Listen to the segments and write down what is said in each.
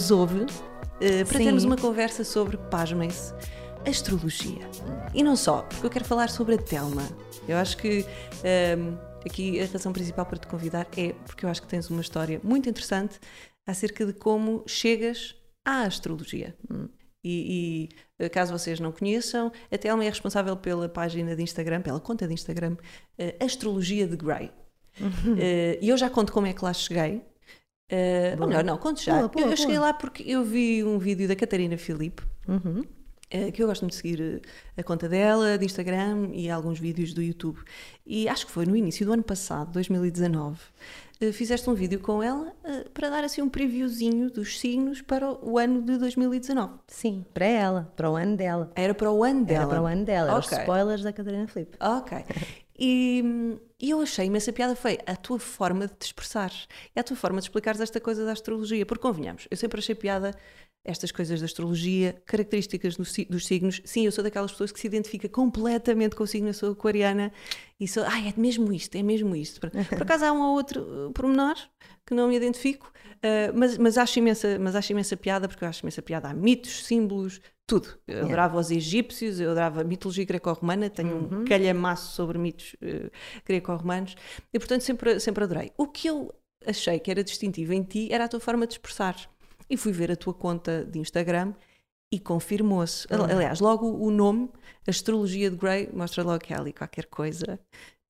nos ouve uh, para Sim. termos uma conversa sobre, pasmem-se, astrologia. E não só, porque eu quero falar sobre a Telma. Eu acho que um, aqui a razão principal para te convidar é porque eu acho que tens uma história muito interessante acerca de como chegas à astrologia. Hum. E, e, caso vocês não conheçam, a Telma é responsável pela página de Instagram, pela conta de Instagram, uh, Astrologia de Grey. Uhum. Uh, e eu já conto como é que lá cheguei. Uh, ou melhor, não, conto já. Boa, boa, eu, eu cheguei lá porque eu vi um vídeo da Catarina Filipe. Uhum. Eh, que eu gosto de seguir eh, a conta dela, de Instagram e alguns vídeos do YouTube. E acho que foi no início do ano passado, 2019, eh, fizeste um vídeo com ela para dar assim um previewzinho dos signos para o ano de 2019. Sim, para ela, para o ano dela. Era para o ano dela? Era para o ano dela, okay. os spoilers da Catarina Filipe. Ok. E, e, eu achei imensa piada foi a tua forma de te expressar. É a tua forma de explicares esta coisa da astrologia. Porque convenhamos, eu sempre achei piada estas coisas da astrologia, características dos signos. Sim, eu sou daquelas pessoas que se identifica completamente com o signo, eu sou aquariana e sou, ai, é mesmo isto, é mesmo isto. Por acaso há um ou outro uh, pormenor que não me identifico, uh, mas, mas, acho imensa, mas acho imensa piada, porque eu acho imensa piada. Há mitos, símbolos, tudo. Eu yeah. adorava os egípcios, eu adorava a mitologia greco-romana, tenho uhum. um calhamaço sobre mitos uh, greco-romanos e, portanto, sempre, sempre adorei. O que eu achei que era distintivo em ti era a tua forma de expressar e fui ver a tua conta de Instagram e confirmou-se. Uhum. Aliás, logo o nome, Astrologia de Grey, mostra logo que há ali qualquer coisa.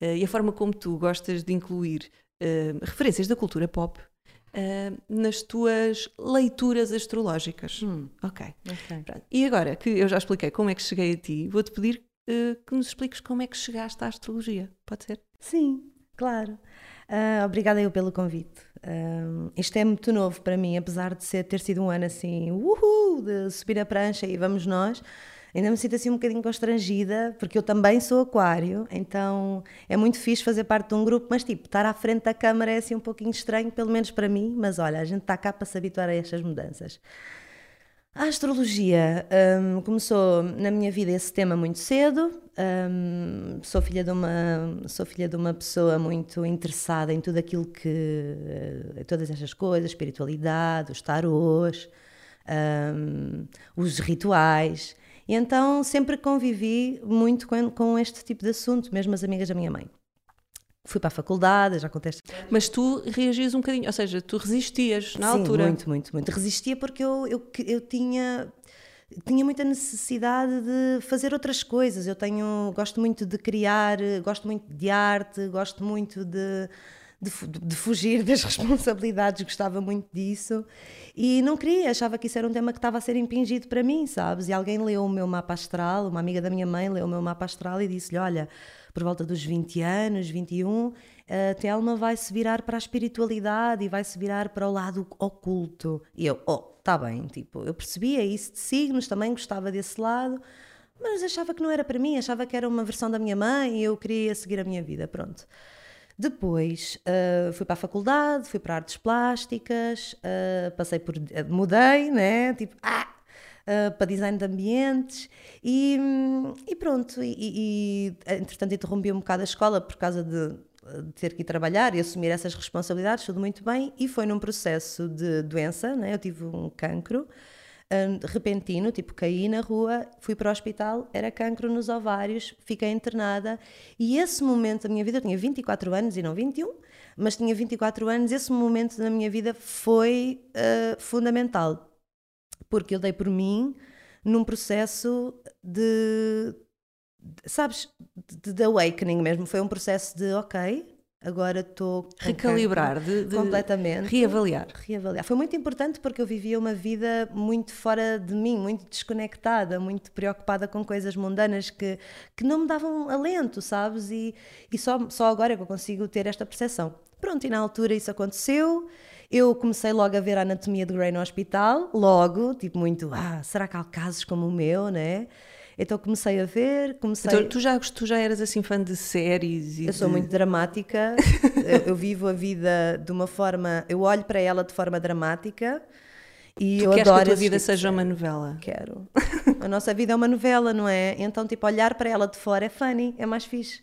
Uh, e a forma como tu gostas de incluir uh, referências da cultura pop uh, nas tuas leituras astrológicas. Hum. Ok. okay. E agora que eu já expliquei como é que cheguei a ti, vou-te pedir que nos expliques como é que chegaste à astrologia. Pode ser? Sim, claro. obrigada eu pelo convite. Um, isto é muito novo para mim, apesar de ser, ter sido um ano assim, uhul, de subir a prancha e vamos nós. Ainda me sinto assim um bocadinho constrangida, porque eu também sou aquário, então é muito fixe fazer parte de um grupo, mas tipo, estar à frente da câmara é assim um pouquinho estranho, pelo menos para mim, mas olha, a gente está cá para se habituar a estas mudanças. A astrologia um, começou na minha vida esse tema muito cedo. Um, sou filha de uma sou filha de uma pessoa muito interessada em tudo aquilo que uh, todas estas coisas, espiritualidade, os tarôs, um, os rituais. E então sempre convivi muito com, com este tipo de assunto, mesmo as amigas da minha mãe fui para a faculdade, já acontece. Mas tu reagias um bocadinho, ou seja, tu resistias na Sim, altura. muito, muito, muito. Resistia porque eu, eu, eu tinha tinha muita necessidade de fazer outras coisas. Eu tenho, gosto muito de criar, gosto muito de arte, gosto muito de, de, de, fugir das responsabilidades, gostava muito disso. E não queria, achava que isso era um tema que estava a ser impingido para mim, sabes? E alguém leu o meu mapa astral, uma amiga da minha mãe leu o meu mapa astral e disse-lhe: Olha, por volta dos 20 anos, 21, a Telma vai se virar para a espiritualidade e vai se virar para o lado oculto. E eu, oh, tá bem, tipo, eu percebia isso de signos, também gostava desse lado, mas achava que não era para mim, achava que era uma versão da minha mãe e eu queria seguir a minha vida, pronto. Depois uh, fui para a faculdade, fui para artes plásticas, uh, passei por. Mudei, né? Tipo, ah, uh, para design de ambientes e, e pronto. E, e, entretanto, interrompi um bocado a escola por causa de, de, ter que ir trabalhar e assumir essas responsabilidades, tudo muito bem. E foi num processo de doença, né? eu tive um cancro. Um, repentino, tipo caí na rua, fui para o hospital, era cancro nos ovários, fiquei internada e esse momento da minha vida, eu tinha 24 anos e não 21, mas tinha 24 anos, esse momento da minha vida foi uh, fundamental porque eu dei por mim num processo de, sabes, de, de, awakening mesmo. Foi um processo de, ok, agora estou. Recalibrar, de, de, completamente. Reavaliar. Reavaliar. Foi muito importante porque eu vivia uma vida muito fora de mim, muito desconectada, muito preocupada com coisas mundanas que, que não me davam alento, sabes? E, e só, só agora é que eu consigo ter esta percepção. Pronto, e na altura isso aconteceu. Eu comecei logo a ver a anatomia de Grey no hospital, logo, tipo muito, ah, será que há casos como o meu, né? Então comecei a ver, comecei... Então, tu já, tu já eras assim fã de séries? eu de... sou muito dramática, eu, eu, vivo a vida de uma forma... Eu olho para ela de forma dramática e tu eu queres adoro que a tua vida tipo seja uma novela? Quero. a nossa vida é uma novela, não é? Então, tipo, olhar para ela de fora é funny, é mais fixe.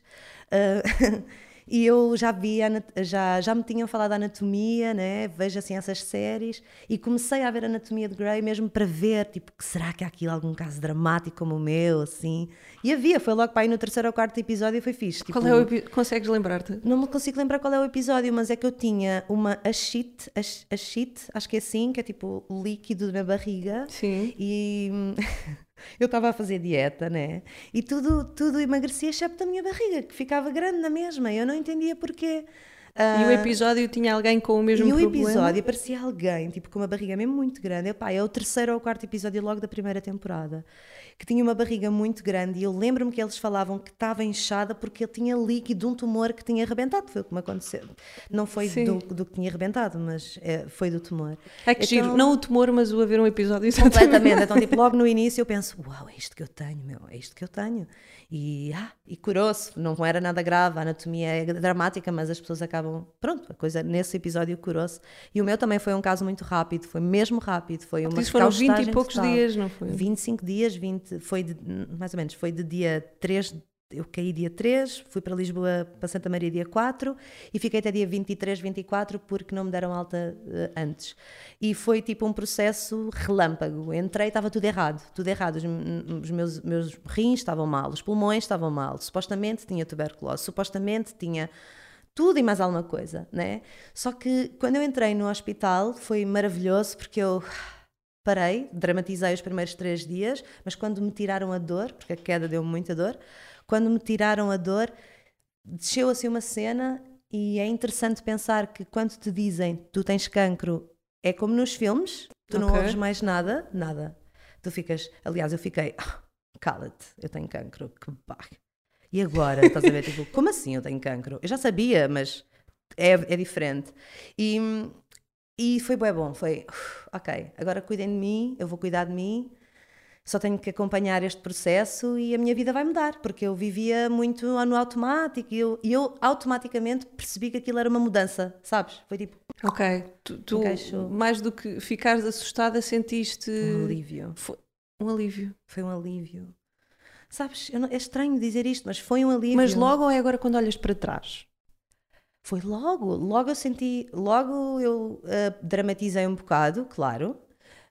Uh, E eu já vi, já, já me tinham falado da anatomia, né? vejo assim essas séries, e comecei a ver a anatomia de Grey mesmo para ver, tipo, que será que há aqui algum caso dramático como o meu, assim. E havia, foi logo para aí no terceiro ou quarto episódio e foi fixe. Qual tipo, é o? Consegues lembrar-te? Não me consigo lembrar qual é o episódio, mas é que eu tinha uma ashit, ashit, acho que é assim, que é tipo líquido na barriga. Sim. E eu estava a fazer dieta, né? E tudo, tudo emagrecia, excepto a minha barriga, que ficava grande na mesma. Eu não entendia porquê. Uh, e o ah, episódio tinha alguém com o mesmo problema? E o episódio parecia alguém, tipo, com uma barriga mesmo muito grande. Epá, é o terceiro ou quarto episódio logo da primeira temporada que tinha uma barriga muito grande e eu lembro-me que eles falavam que estava inchada porque ele tinha líquido de um tumor que tinha arrebentado. Foi o que me aconteceu. Não foi do, do, que tinha arrebentado, mas é, foi do tumor. É que então, giro. Não o tumor, mas o haver um episódio exatamente. Completamente. Então, tipo, logo no início eu penso, uau, é isto que eu tenho, meu, é isto que eu tenho. E, ah, e curou-se, não era nada grave, a anatomia é dramática, mas as pessoas acabam, pronto, a coisa nesse episódio curou-se. E o meu também foi um caso muito rápido, foi mesmo rápido, foi uma Isso foram 20 e poucos total. dias, não foi? 25 dias, 20, foi de, mais ou menos, foi de dia 3 eu caí dia 3, fui para Lisboa, para Santa Maria dia 4 e fiquei até dia 23, 24 porque não me deram alta uh, antes. E foi tipo um processo relâmpago. Entrei, estava tudo errado, tudo errado. Os, os meus, meus rins estavam mal, os pulmões estavam mal, supostamente tinha tuberculose, supostamente tinha tudo e mais alguma coisa, né? Só que quando eu entrei no hospital foi maravilhoso porque eu parei, dramatizei os primeiros três dias, mas quando me tiraram a dor, porque a queda deu-me muita dor, quando me tiraram a dor, desceu assim uma cena e é interessante pensar que quando te dizem tu tens cancro, é como nos filmes, tu okay. não ouves mais nada, nada. Tu ficas, aliás, eu fiquei, oh, cala-te, eu tenho cancro, que barra. E agora, estás a ver, tipo, como assim eu tenho cancro? Eu já sabia, mas é, é diferente. E, e foi bem bom, foi, ok, agora cuidem de mim, eu vou cuidar de mim, só tenho que acompanhar este processo e a minha vida vai mudar, porque eu vivia muito no automático e eu, e eu automaticamente percebi que aquilo era uma mudança, sabes? Foi tipo. Ok, tu, tu mais do que ficares assustada, sentiste. Um alívio. Foi um alívio. Foi um alívio. Sabes, não, é estranho dizer isto, mas foi um alívio. Mas logo ou é agora quando olhas para trás? Foi logo, logo eu senti, logo eu uh, dramatizei um bocado, claro,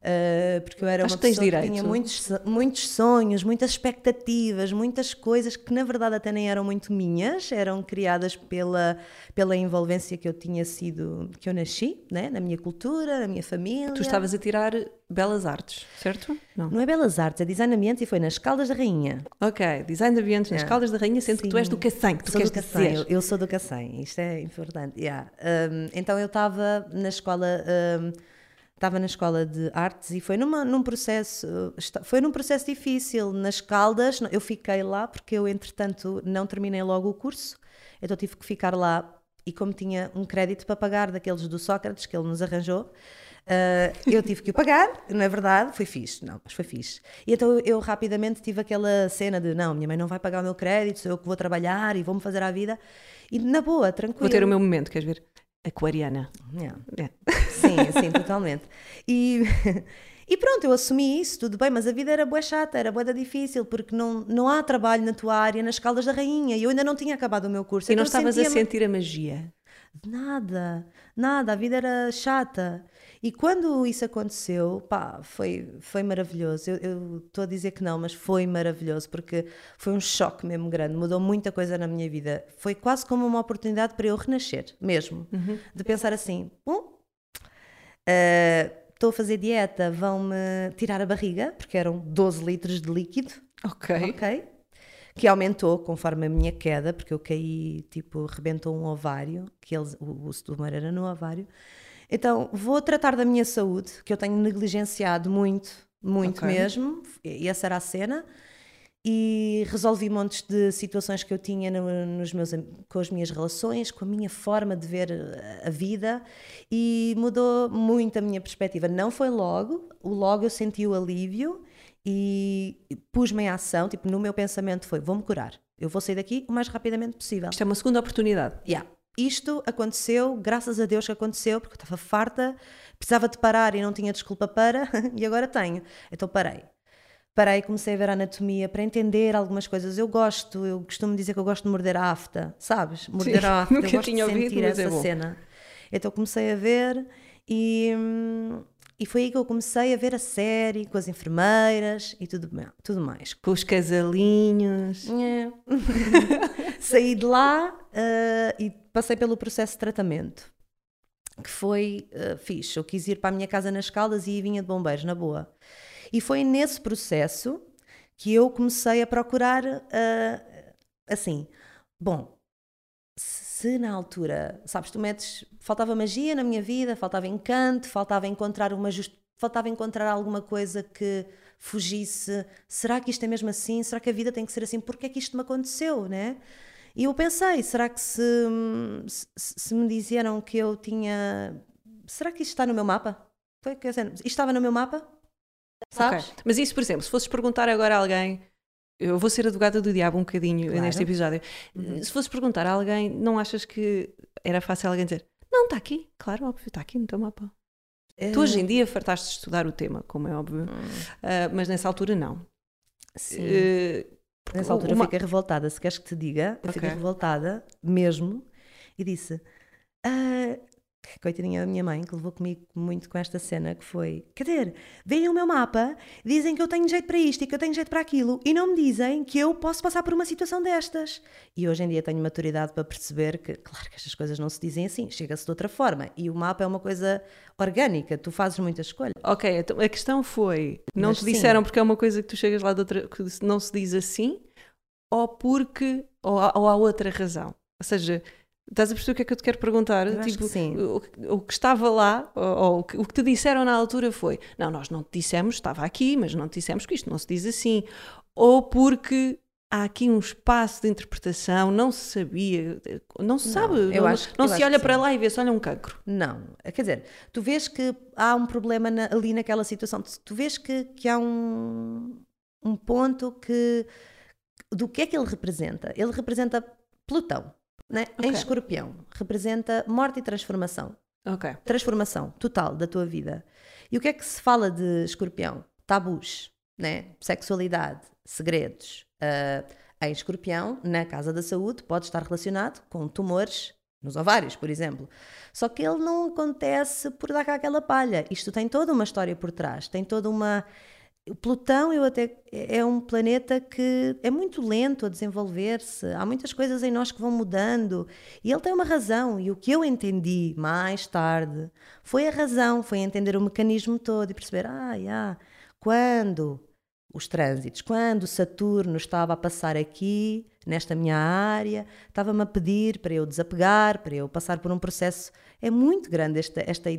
Uh, porque eu era Acho uma pessoa que, que tinha muitos, muitos sonhos, muitas expectativas, muitas coisas que na verdade até nem eram muito minhas, eram criadas pela, pela envolvência que eu tinha sido, que eu nasci, né? na minha cultura, na minha família. Tu estavas a tirar Belas Artes, certo? Não. Não é Belas Artes, é Design Ambiente e foi nas Caldas da Rainha. Ok, Design de Ambiente nas é. Caldas da Rainha, sendo Sim. que tu és do Cacém, que tu sou queres do Cacém, eu, eu, sou do Cacém, isto é importante. Yeah. Um, então eu estava na escola... Um, estava na escola de artes e foi numa, num processo foi num processo difícil nas Caldas eu fiquei lá porque eu entretanto não terminei logo o curso então tive que ficar lá e como tinha um crédito para pagar daqueles do Sócrates que ele nos arranjou uh, eu tive que o pagar não é verdade? Foi fixe não mas foi fixe. E então eu, rapidamente tive aquela cena de não minha mãe não vai pagar o meu crédito sou eu que vou trabalhar e vou-me fazer a vida. E na boa tranquilo. Vou ter o meu momento queres ver aquariana. Yeah. Yeah. Sim, sim, totalmente. E, e pronto, eu assumi isso, tudo bem, mas a vida era boa chata, era boa difícil, porque não, não há trabalho na tua área nas Caldas da Rainha e eu ainda não tinha acabado o meu curso. E então não estavas a sentir a magia? Nada, nada, a vida era chata. E quando isso aconteceu, pá, foi, foi maravilhoso. Eu estou a dizer que não, mas foi maravilhoso, porque foi um choque mesmo grande, mudou muita coisa na minha vida. Foi quase como uma oportunidade para eu renascer, mesmo. Uhum. De pensar assim, bom, uh, estou a fazer dieta, vão-me tirar a barriga, porque eram 12 litros de líquido. Ok. Ok. Que aumentou conforme a minha queda, porque eu caí, tipo, rebentou um ovário, que eles, o, o tumor era no ovário. Então, vou tratar da minha saúde, que eu tenho negligenciado muito, muito okay. mesmo, e essa era a cena. E resolvi montes de situações que eu tinha no, nos meus, com as minhas relações, com a minha forma de ver a vida, e mudou muito a minha perspectiva. Não foi logo, o logo eu senti o alívio e pus-me em ação. Tipo, no meu pensamento foi: vou-me curar, eu vou sair daqui o mais rapidamente possível. Isto é uma segunda oportunidade. Yeah isto aconteceu, graças a Deus que aconteceu, porque eu estava farta, precisava de parar e não tinha desculpa para, e agora tenho. Então parei. parei e comecei a ver a anatomia para entender algumas coisas. Eu gosto, eu costumo dizer que eu gosto de morder a afta, sabes? Morder Sim, a afta, nunca eu gosto tinha de ouvido, sentir mas é essa bom. cena. Então comecei a ver e, hum, e foi aí que eu comecei a ver a série com as enfermeiras e tudo, tudo mais. Com os casalinhos. É. Saí de lá ah, e passei pelo processo de tratamento, que foi ah, fixe. Eu quis ir para a minha casa nas Caldas e vinha de bombeiros, na boa. E foi nesse processo que eu comecei a procurar, ah, assim, bom, se na altura, sabes, tu metes, faltava magia na minha vida, faltava encanto, faltava encontrar uma just... faltava encontrar alguma coisa que fugisse, será que isto é mesmo assim? Será que a vida tem que ser assim? Porque é que isto me aconteceu, né? E eu pensei, será que se, se, se me disseram que eu tinha, será que isto está no meu mapa? Foi, quer dizer, isto estava no meu mapa? Sabes? Ok. Mas isso, por exemplo, se fosses perguntar agora a alguém, eu vou ser advogada do diabo um bocadinho Claro. neste episódio. Se fosses perguntar a alguém, não achas que era fácil alguém dizer não, está aqui, claro, óbvio, está aqui no teu mapa. Tu hoje em dia fartaste de estudar o tema, como é óbvio, Ah, mas nessa altura não. Sim. Eh, Nessa altura uma- eu fiquei revoltada, se queres que te diga, eu fiquei Ok. revoltada mesmo e disse: ah, Coitadinha da minha mãe, que levou comigo muito com esta cena, que foi: quer dizer, veem o meu mapa, dizem que eu tenho jeito para isto e que eu tenho jeito para aquilo, e não me dizem que eu posso passar por uma situação destas. E hoje em dia tenho maturidade para perceber que, claro que estas coisas não se dizem assim, chega-se de outra forma. E o mapa é uma coisa orgânica, tu fazes muitas escolhas. Ok, então a questão foi: não Mas te sim. disseram porque é uma coisa que tu chegas lá de outra, que não se diz assim, ou porque, ou ou há outra razão? Ou seja, estás a perceber o que é que eu te quero perguntar? Eu tipo, que sim. O, o que estava lá, ou, o, que, o que te disseram na altura foi: não, nós não te dissemos, estava aqui, mas não te dissemos que isto não se diz assim. Ou porque. Há aqui um espaço de interpretação, não se sabia, não se sabe, eu não, acho- não se olha para sim. lá e vê-se, olha um cancro. Não, quer dizer, tu vês que há um problema na- ali naquela situação, tu, tu vês que, que há um, um ponto que do que é que ele representa? Ele representa Plutão, né? em Ok. escorpião, representa morte e transformação. Transformação total da tua vida. E o que é que se fala de escorpião? Tabus, né? sexualidade, segredos. Ah, em escorpião, na casa da saúde, pode estar relacionado com tumores nos ovários, por exemplo. Só que ele não acontece por dar cá aquela palha. Isto tem toda uma história por trás, tem toda uma. Plutão eu até, é um planeta que é muito lento a desenvolver-se. Há muitas coisas em nós que vão mudando. E ele tem uma razão. E o que eu entendi mais tarde foi a razão, foi entender o mecanismo todo e perceber: ah, yeah, quando os trânsitos, quando Saturno estava a passar aqui, nesta minha área, estava-me a pedir para eu desapegar, para eu passar por um processo. É muito grande esta, esta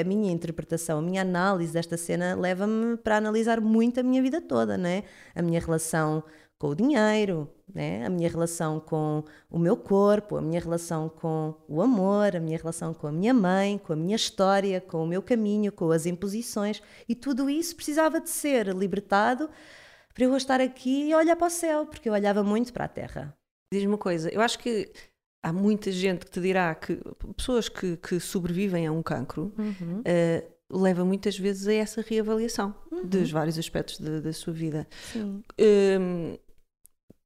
a minha interpretação, a minha análise desta cena leva-me para analisar muito a minha vida toda, né? A minha relação com o dinheiro, né? A minha relação com o meu corpo, a minha relação com o amor, a minha relação com a minha mãe, com a minha história, com o meu caminho, com as imposições e tudo isso precisava de ser libertado para eu estar aqui e olhar para o céu, porque eu olhava muito para a terra. Diz-me uma coisa, eu acho que há muita gente que te dirá que pessoas que, que sobrevivem a um cancro eh, leva muitas vezes a essa reavaliação dos vários aspectos da- da sua vida. Hum,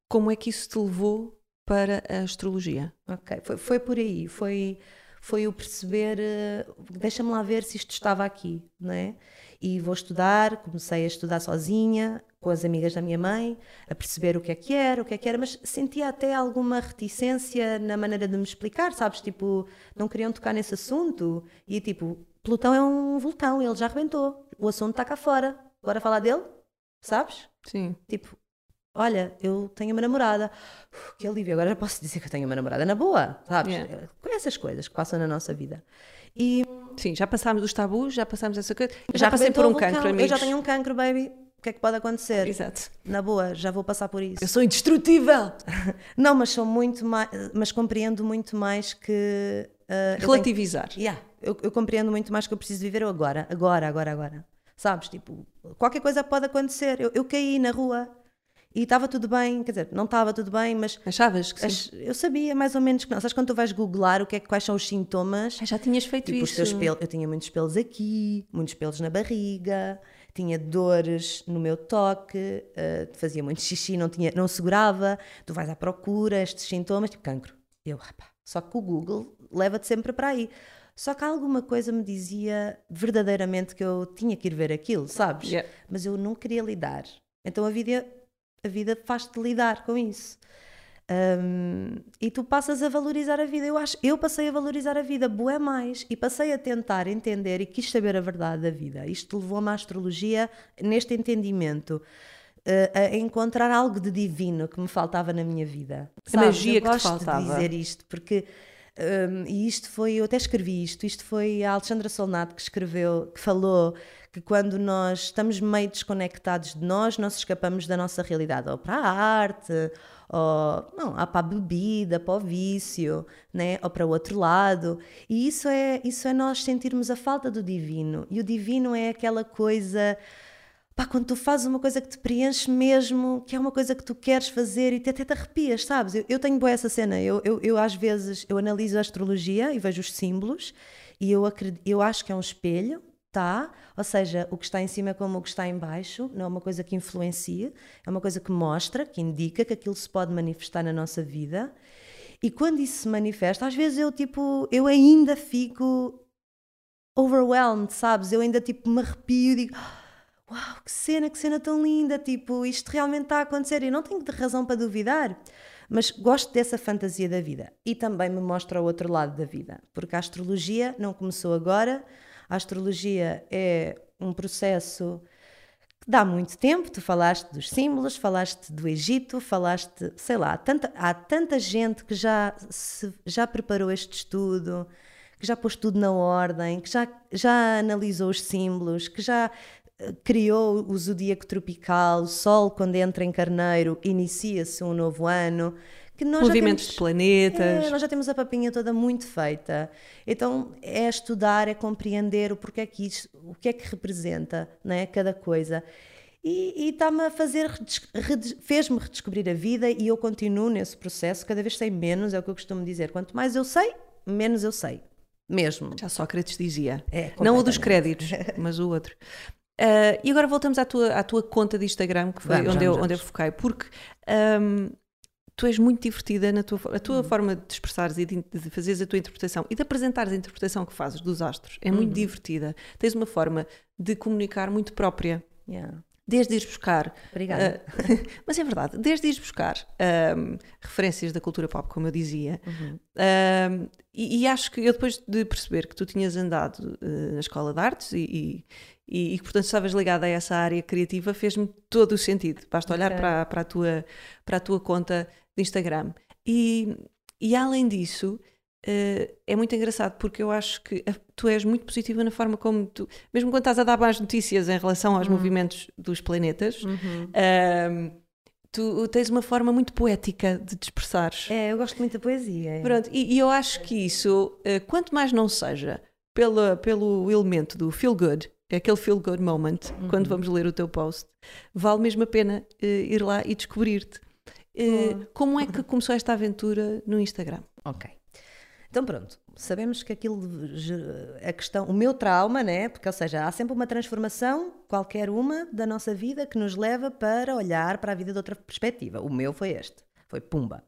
como é que isso te levou para a astrologia? Ok, foi, foi por aí, foi, foi o perceber, eh, deixa-me lá ver se isto estava aqui, não é? E vou estudar, comecei a estudar sozinha, com as amigas da minha mãe, a perceber o que é que era, o que é que era, mas sentia até alguma reticência na maneira de me explicar, sabes? Tipo, não queriam tocar nesse assunto e tipo, Plutão é um vulcão, ele já arrebentou, o assunto está cá fora, bora falar dele, sabes? Sim. Tipo, olha, eu tenho uma namorada. Uf, que alívio, agora já posso dizer que eu tenho uma namorada na boa, sabes? Yeah. Com essas coisas que passam na nossa vida. E Sim, já passámos dos tabus, já passámos essa coisa. Eu já já passei por um vulcão, cancro, Eu amigos. já tenho um cancro, baby. O que é que pode acontecer? Exato. Na boa, já vou passar por isso. Eu sou indestrutível! Não, mas sou muito mais, mas compreendo muito mais que ah, eu tenho- Relativizar. Yeah, eu, eu compreendo muito mais que eu preciso viver agora, agora, agora, agora. Sabes? Tipo, qualquer coisa pode acontecer. Eu, eu caí na rua e estava tudo bem, quer dizer, não estava tudo bem, mas Achavas que sim? Eu sabia mais ou menos que não. Sabes quando tu vais googlar o que é, quais são os sintomas? Ah, já tinhas feito Tipo, os isso. teus pelos. Eu tinha muitos pelos aqui, muitos pelos na barriga, tinha dores no meu toque, uh, fazia muito xixi, não, tinha, não segurava, tu vais à procura, estes sintomas, tipo cancro. Eu, rapá, só que o Google leva-te sempre para aí. Só que alguma coisa me dizia verdadeiramente que eu tinha que ir ver aquilo, sabes? Yeah. Mas eu não queria lidar. Então a vida, a vida faz-te lidar com isso. Um, e tu passas a valorizar a vida. Eu acho, eu passei a valorizar a vida, boé mais, e passei a tentar entender e quis saber a verdade da vida. Isto levou-me à astrologia neste entendimento. Uh, a encontrar algo de divino que me faltava na minha vida. A Sabes? magia eu que gosto te faltava. de dizer isto porque um, e isto foi, eu até escrevi isto, isto foi a Alexandra Solnato que escreveu, que falou que quando nós estamos meio desconectados de nós, nós escapamos da nossa realidade, ou para a arte, ou não, para a bebida, para o vício, né? ou para o outro lado. E isso é, isso é nós sentirmos a falta do divino. E o divino é aquela coisa pá, quando tu fazes uma coisa que te preenche mesmo, que é uma coisa que tu queres fazer e te, até te arrepias, sabes? Eu, eu tenho boa essa cena, eu, eu, eu, às vezes eu analiso a astrologia e vejo os símbolos e eu, acredito, eu acho que é um espelho, tá? Ou seja, o que está em cima é como o que está em baixo, não é uma coisa que influencia, é uma coisa que mostra, que indica que aquilo se pode manifestar na nossa vida. E quando isso se manifesta, às vezes eu tipo, eu ainda fico overwhelmed, sabes? Eu ainda tipo me arrepio e digo, uau, que cena, que cena tão linda, tipo, isto realmente está a acontecer e não tenho razão para duvidar. Mas gosto dessa fantasia da vida e também me mostra o outro lado da vida, porque a astrologia não começou agora, a astrologia é um processo que dá muito tempo. Tu falaste dos símbolos, falaste do Egito, falaste, sei lá, tanta, há tanta gente que já, se, já preparou este estudo, que já pôs tudo na ordem, que já, já analisou os símbolos, que já criou o zodíaco tropical, o Sol, quando entra em Carneiro, inicia-se um novo ano. Que nós Movimentos temos, de planetas. É, nós já temos a papinha toda muito feita. Então é estudar, é compreender o porquê que isso, o que é que representa né, cada coisa. E está-me a fazer, fez-me redescobrir a vida e eu continuo nesse processo, cada vez sei menos, é o que eu costumo dizer. Quanto mais eu sei, menos eu sei. Mesmo. Já Sócrates dizia. É, Não o dos créditos, mas o outro. Uh, e agora voltamos à tua, à tua conta de Instagram, que foi vamos, onde, vamos, eu, onde eu foquei, porque um, tu és muito divertida na tua, a tua uhum. forma de expressares e de, de fazeres a tua interpretação e de apresentares a interpretação que fazes dos astros. É muito uhum. divertida. Tens uma forma de comunicar muito própria. Yeah. Desde ir buscar. Obrigada. Uh, mas é verdade, desde ir buscar um, referências da cultura pop, como eu dizia, uhum. um, e, e, acho que eu, depois de perceber que tu tinhas andado uh, na escola de artes e, e, e que, portanto, estavas ligada a essa área criativa, fez-me todo o sentido. Basta olhar okay. para, para, a tua, para a tua conta de Instagram. E, e além disso, uh, é muito engraçado porque eu acho que tu és muito positiva na forma como tu, mesmo quando estás a dar mais notícias em relação aos uhum. movimentos dos planetas. Uhum. Uh, tu tens uma forma muito poética de te expressares. É, eu gosto muito da poesia. É. Pronto, e, e, eu acho que isso, uh, quanto mais não seja pela, pelo elemento do feel good, é aquele feel good moment, uhum. quando vamos ler o teu post, vale mesmo a pena uh, ir lá e descobrir-te. Uh, como é que começou esta aventura no Instagram? Ok. Então pronto, sabemos que aquilo, a questão, o meu trauma, né? Porque, ou seja, há sempre uma transformação, qualquer uma, da nossa vida que nos leva para olhar para a vida de outra perspectiva. O meu foi este, foi pumba.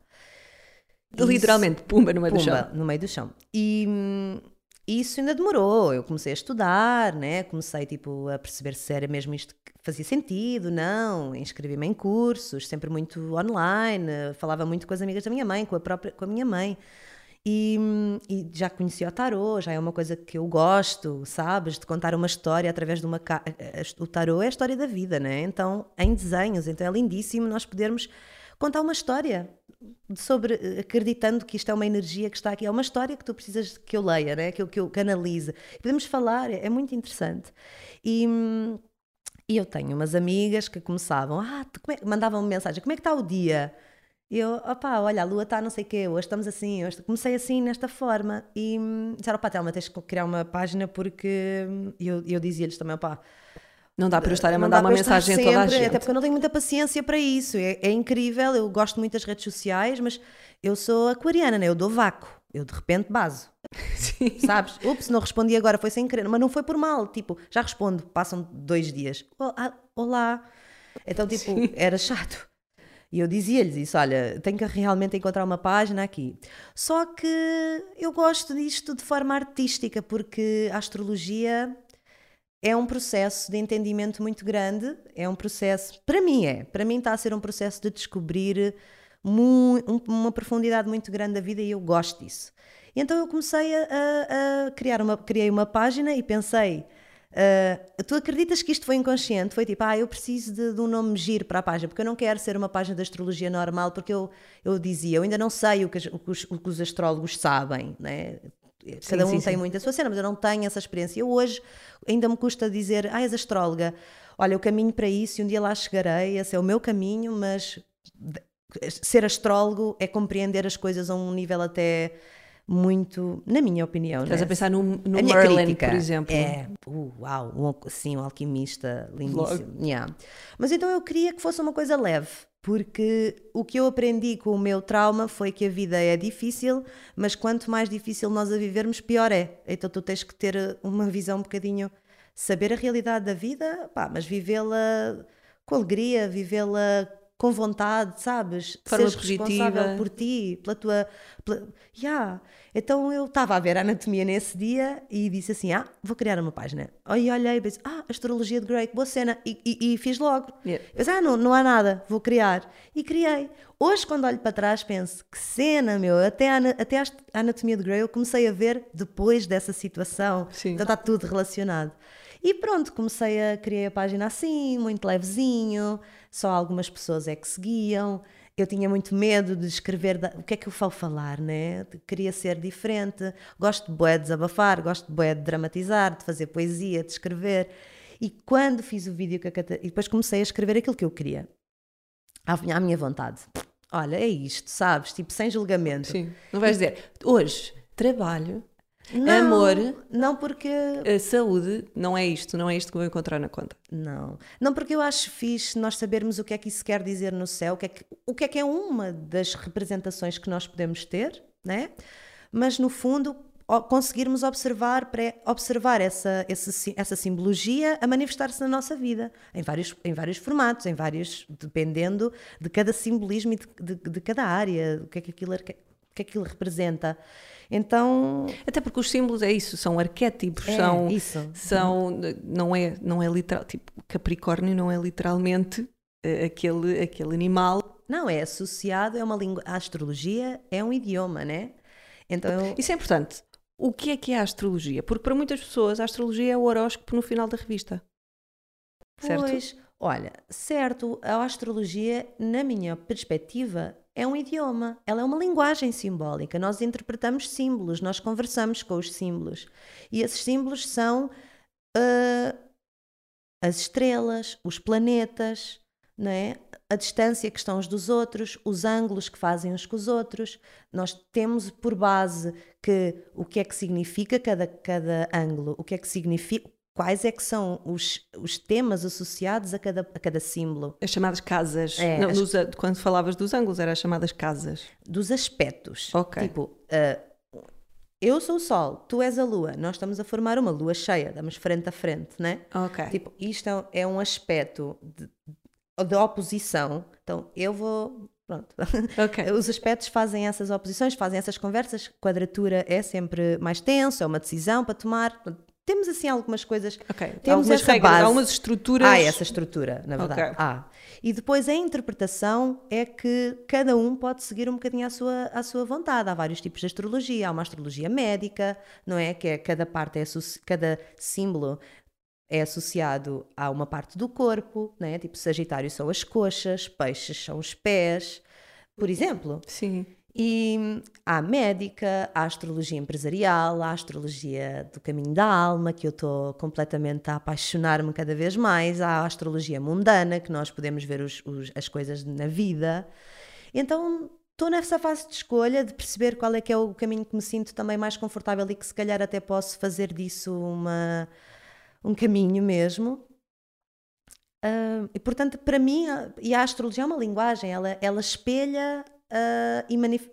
Literalmente, pumba no meio pumba, do chão. no meio do chão. E, hum, isso ainda demorou. Eu comecei a estudar, né? Comecei tipo a perceber se era mesmo isto que fazia sentido, não. Inscrevi-me em cursos, sempre muito online. Falava muito com as amigas da minha mãe, com a própria, com a minha mãe. E, e, já conheci o tarô, já é uma coisa que eu gosto, sabes? De contar uma história através de uma. O tarô é a história da vida, né? Então, em desenhos, então é lindíssimo nós podermos contar uma história sobre acreditando que isto é uma energia que está aqui, é uma história que tu precisas que eu leia, né? que, eu, que eu canalize. Podemos falar, é, é muito interessante. E, e, eu tenho umas amigas que começavam, ah, é, mandavam-me mensagem, como é que está o dia? E eu, opá, olha, a lua está não sei o quê, hoje estamos assim, hoje comecei assim, nesta forma. E disseram, opá, Telma, tens que criar uma página porque eu, eu dizia-lhes também, opá, não dá para eu estar a mandar uma mensagem sempre, a toda a gente. Até porque eu não tenho muita paciência para isso. É, é, incrível, eu gosto muito das redes sociais, mas eu sou aquariana, né? eu dou vácuo, eu de repente baso. Sim. Sabes? Ups, não respondi agora, foi sem querer, mas não foi por mal. Tipo, já respondo, passam dois dias. Olá. Então, tipo, Sim. era chato. E eu dizia-lhes isso: olha, tenho que realmente encontrar uma página aqui. Só que eu gosto disto de forma artística, porque a astrologia é um processo de entendimento muito grande. É um processo, para mim é, para mim está a ser um processo de descobrir uma profundidade muito grande da vida e eu gosto disso. E então eu comecei a, a, criar uma, criei uma página e pensei, uh, tu acreditas que isto foi inconsciente? Foi tipo, ah, eu preciso de, de, um nome giro para a página, porque eu não quero ser uma página de astrologia normal, porque eu, eu dizia, eu ainda não sei o que, o os, o que os astrólogos sabem, né? Cada sim, um sim, tem sim. muito a sua cena, mas eu não tenho essa experiência. Eu hoje ainda me custa dizer, ah, és astróloga, olha, eu caminho para isso e um dia lá chegarei, esse é o meu caminho, mas ser astrólogo é compreender as coisas a um nível até muito, na minha opinião. Estás né? a pensar no, no Merlin, crítica por exemplo. É, uh, uau, um, sim, um alquimista lindíssimo. Yeah. Mas então eu queria que fosse uma coisa leve, porque o que eu aprendi com o meu trauma foi que a vida é difícil, mas quanto mais difícil nós a vivermos, pior é. Então tu tens que ter uma visão um bocadinho, saber a realidade da vida, pá, mas vivê-la com alegria, vivê-la com vontade, sabes? De forma Seres positiva. responsável por ti, pela tua. Pela... Yeah. Então eu estava a ver a anatomia nesse dia e disse assim: Ah, vou criar uma página. Aí olhei e disse: Ah, astrologia de Grey, boa cena. E, e, e fiz logo. Yeah. Ah, não, não há nada, vou criar. E criei. Hoje, quando olho para trás, penso: Que cena, meu. Até a, até a anatomia de Grey eu comecei a ver depois dessa situação. Sim. Então está tudo relacionado. E pronto, comecei a criar a página assim, muito levezinho, só algumas pessoas é que seguiam. Eu tinha muito medo de escrever da... o que é que eu vou falar, né? Queria ser diferente. Gosto de boé de desabafar, gosto de boé de dramatizar, de fazer poesia, de escrever. E quando fiz o vídeo com a Catarina, e depois comecei a escrever aquilo que eu queria, à minha vontade. Olha, é isto, sabes? Tipo, sem julgamento. Sim. Não vais dizer, hoje trabalho não, Amor. Não porque. A saúde não é isto, não é isto que vou encontrar na conta. Não. Não porque eu acho fixe nós sabermos o que é que isso quer dizer no céu, o que é que, o que, é, que é uma das representações que nós podemos ter, né? Mas no fundo conseguirmos observar, pré, observar essa, essa, essa simbologia a manifestar-se na nossa vida, em vários, em vários formatos, em vários, dependendo de cada simbolismo e de, de, de cada área, o que é que aquilo, o que é que aquilo representa. Então. Até porque os símbolos é isso, são arquétipos, é, são. Isso. são não, é, não é literal. Tipo, Capricórnio não é literalmente uh, aquele, aquele animal. Não, é associado, é uma língua. A astrologia é um idioma, né? Então. Isso é importante. O que é que é a astrologia? Porque para muitas pessoas a astrologia é o horóscopo no final da revista. Certo? Pois, olha, certo, a astrologia, na minha perspectiva, é um idioma, ela é uma linguagem simbólica. Nós interpretamos símbolos, nós conversamos com os símbolos. E esses símbolos são uh, as estrelas, os planetas, não é? a distância que estão uns dos outros, os ângulos que fazem uns com os outros. Nós temos por base que o que é que significa cada, cada ângulo, o que é que significa, quais é que são os, os temas associados a cada, a cada símbolo. As chamadas casas. É, Não, as... Nos, quando falavas dos ângulos, eram as chamadas casas. Dos aspectos. Ok. Tipo, uh, eu sou o Sol, tu és a Lua, nós estamos a formar uma Lua cheia, damos frente a frente, né? Ok. Tipo, isto é, é um aspecto de, de oposição, então eu vou Pronto. Okay. Os aspectos fazem essas oposições, fazem essas conversas. Quadratura é sempre mais tenso, é uma decisão para tomar temos assim algumas coisas. Ok. Temos algumas essa regras, base. algumas estruturas. Há essa estrutura, na verdade. Okay. Há. E depois a interpretação é que cada um pode seguir um bocadinho à sua, à sua vontade. Há vários tipos de astrologia. Há uma astrologia médica, não é? Que é cada parte, é, cada símbolo é associado a uma parte do corpo, né? Tipo, Sagitário são as coxas, Peixes são os pés, por exemplo. Sim. E há a médica, há a astrologia empresarial, há a astrologia do caminho da alma, que eu estou completamente a apaixonar-me cada vez mais, há a astrologia mundana, que nós podemos ver os, os, as coisas na vida. Então estou nessa fase de escolha, de perceber qual é que é o caminho que me sinto também mais confortável e que se calhar até posso fazer disso uma, um caminho mesmo. Uh, e portanto, para mim, e a astrologia é uma linguagem, ela, ela espelha uh, e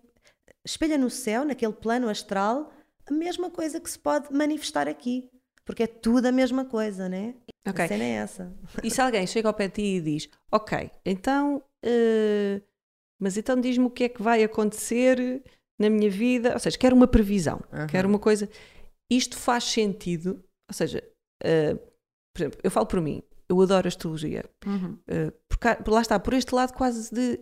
espelha no céu, naquele plano astral, a mesma coisa que se pode manifestar aqui. Porque é tudo a mesma coisa, né? Ok. A cena é essa. E se alguém chega ao pé de ti e diz: Ok, então. eh, mas então diz-me o que é que vai acontecer na minha vida. Ou seja, quero uma previsão, Aham. quero uma coisa. Isto faz sentido. Ou seja, eh, por exemplo, eu falo por mim, eu adoro astrologia. Cá- por lá está, por este lado quase de.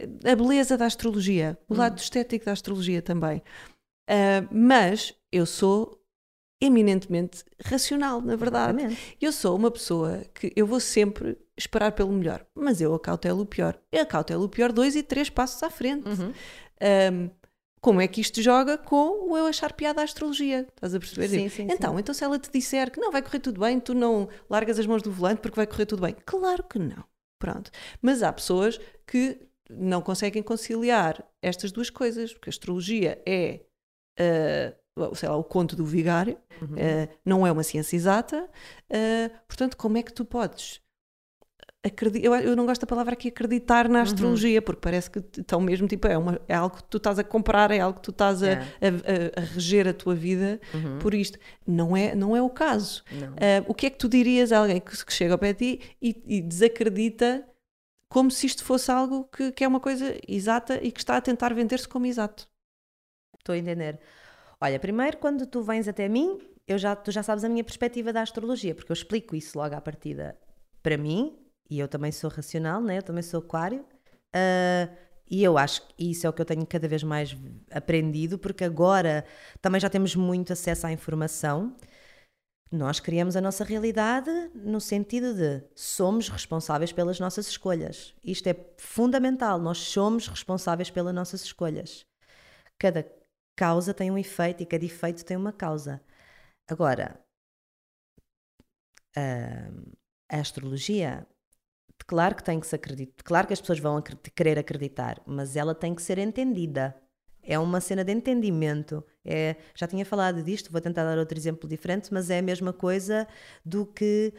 A beleza da astrologia, o lado estético da astrologia também. Ah, mas eu sou eminentemente racional, na verdade. Exatamente. Eu sou uma pessoa que eu vou sempre esperar pelo melhor, mas eu acautelo o pior. Eu acautelo o pior dois e três passos à frente. Uhum. Ahm, como é que isto joga com o eu achar piada à astrologia? Estás a perceber? Sim, sim, então, então se ela te disser que não vai correr tudo bem, tu não largas as mãos do volante porque vai correr tudo bem. Claro que não. Pronto. Mas há pessoas que não conseguem conciliar estas duas coisas, porque a astrologia é, ah, sei lá, o conto do vigário, Uhum. ah, não é uma ciência exata, ah, portanto, como é que tu podes acreditar? Eu, eu não gosto da palavra aqui acreditar Uhum. na astrologia, porque parece que então mesmo tipo, é, uma, é algo que tu estás a comprar, é algo que tu estás a, Yeah. a- a- a reger a tua vida Uhum. por isto. Não é, não é o caso. Ah, o que é que tu dirias a alguém que, que chega ao pé de ti e, e desacredita como se isto fosse algo que, que é uma coisa exata e que está a tentar vender-se como exato? Estou a entender. Olha, primeiro, quando tu vens até mim, eu já, tu já sabes a minha perspectiva da astrologia, porque eu explico isso logo à partida para mim, e eu também sou racional, né? eu também sou aquário, ah, e eu acho que isso é o que eu tenho cada vez mais aprendido, porque agora também já temos muito acesso à informação. Nós criamos a nossa realidade no sentido de somos responsáveis pelas nossas escolhas. Isto é fundamental, nós somos responsáveis pelas nossas escolhas. Cada causa tem um efeito e cada efeito tem uma causa. Agora, hum, a astrologia, claro que tem que se acreditar, claro que as pessoas vão querer acreditar, mas ela tem que ser entendida. É uma cena de entendimento. É, já tinha falado disto, vou tentar dar outro exemplo diferente, mas é a mesma coisa do que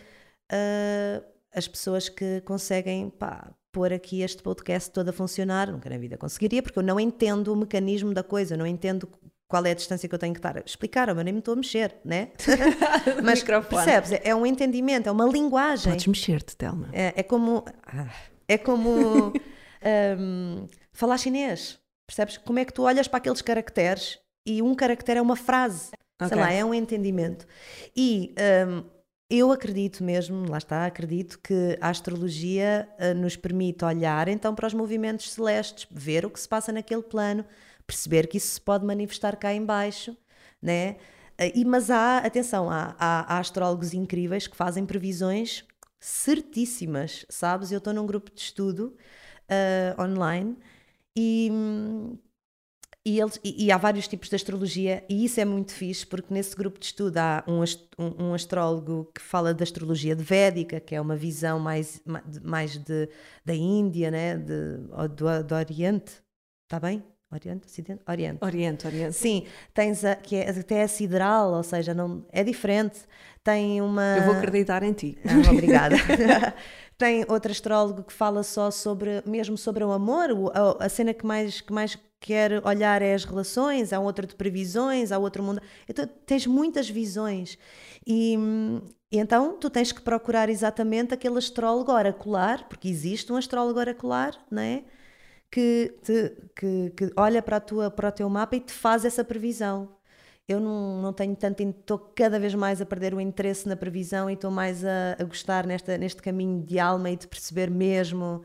ah, as pessoas que conseguem pá, pôr aqui este podcast todo a funcionar. Nunca na vida conseguiria, porque eu não entendo o mecanismo da coisa, eu não entendo qual é a distância que eu tenho que estar a explicar, eu nem me estou a mexer, né? Mas microfone. percebes? É- É um entendimento, é uma linguagem. Podes mexer-te, Telma. É, é como. ah, É como. hum, falar chinês. Percebes? Como é que tu olhas para aqueles caracteres e um caractere é uma frase. Ok. Sei lá, é um entendimento. E hum, eu acredito mesmo, lá está, acredito que a astrologia ah, nos permite olhar então para os movimentos celestes, ver o que se passa naquele plano, perceber que isso se pode manifestar cá em baixo, né? Ah, E, mas há, atenção, há, há, há astrólogos incríveis que fazem previsões certíssimas, sabes? Eu estou num grupo de estudo ah, online e, hum, e, eles, e, e há vários tipos de astrologia, e isso é muito fixe, porque nesse grupo de estudo há um, um, um astrólogo que fala da astrologia de védica, que é uma visão mais, mais de, da Índia, né? de, do, do Oriente. Está bem? Oriente? Ocidente? Oriente. Oriente, oriente. Sim, tens a, que é, até é sideral, ou seja, não, é diferente. Tem uma. Eu vou acreditar em ti. Ah, obrigada. Tem outro astrólogo que fala só sobre, mesmo sobre o amor, o- a, a cena que mais, que mais quer olhar é as relações, há outro de previsões, há outro mundo. Então tens muitas visões. E, e então tu tens que procurar exatamente aquele astrólogo oracular, porque existe um astrólogo oracular, não é? Que, te- que, que olha para, a tua, para o teu mapa e te faz essa previsão. Eu não, não tenho tanto, estou cada vez mais a perder o interesse na previsão e estou mais a, a gostar nesta, neste caminho de alma e de perceber mesmo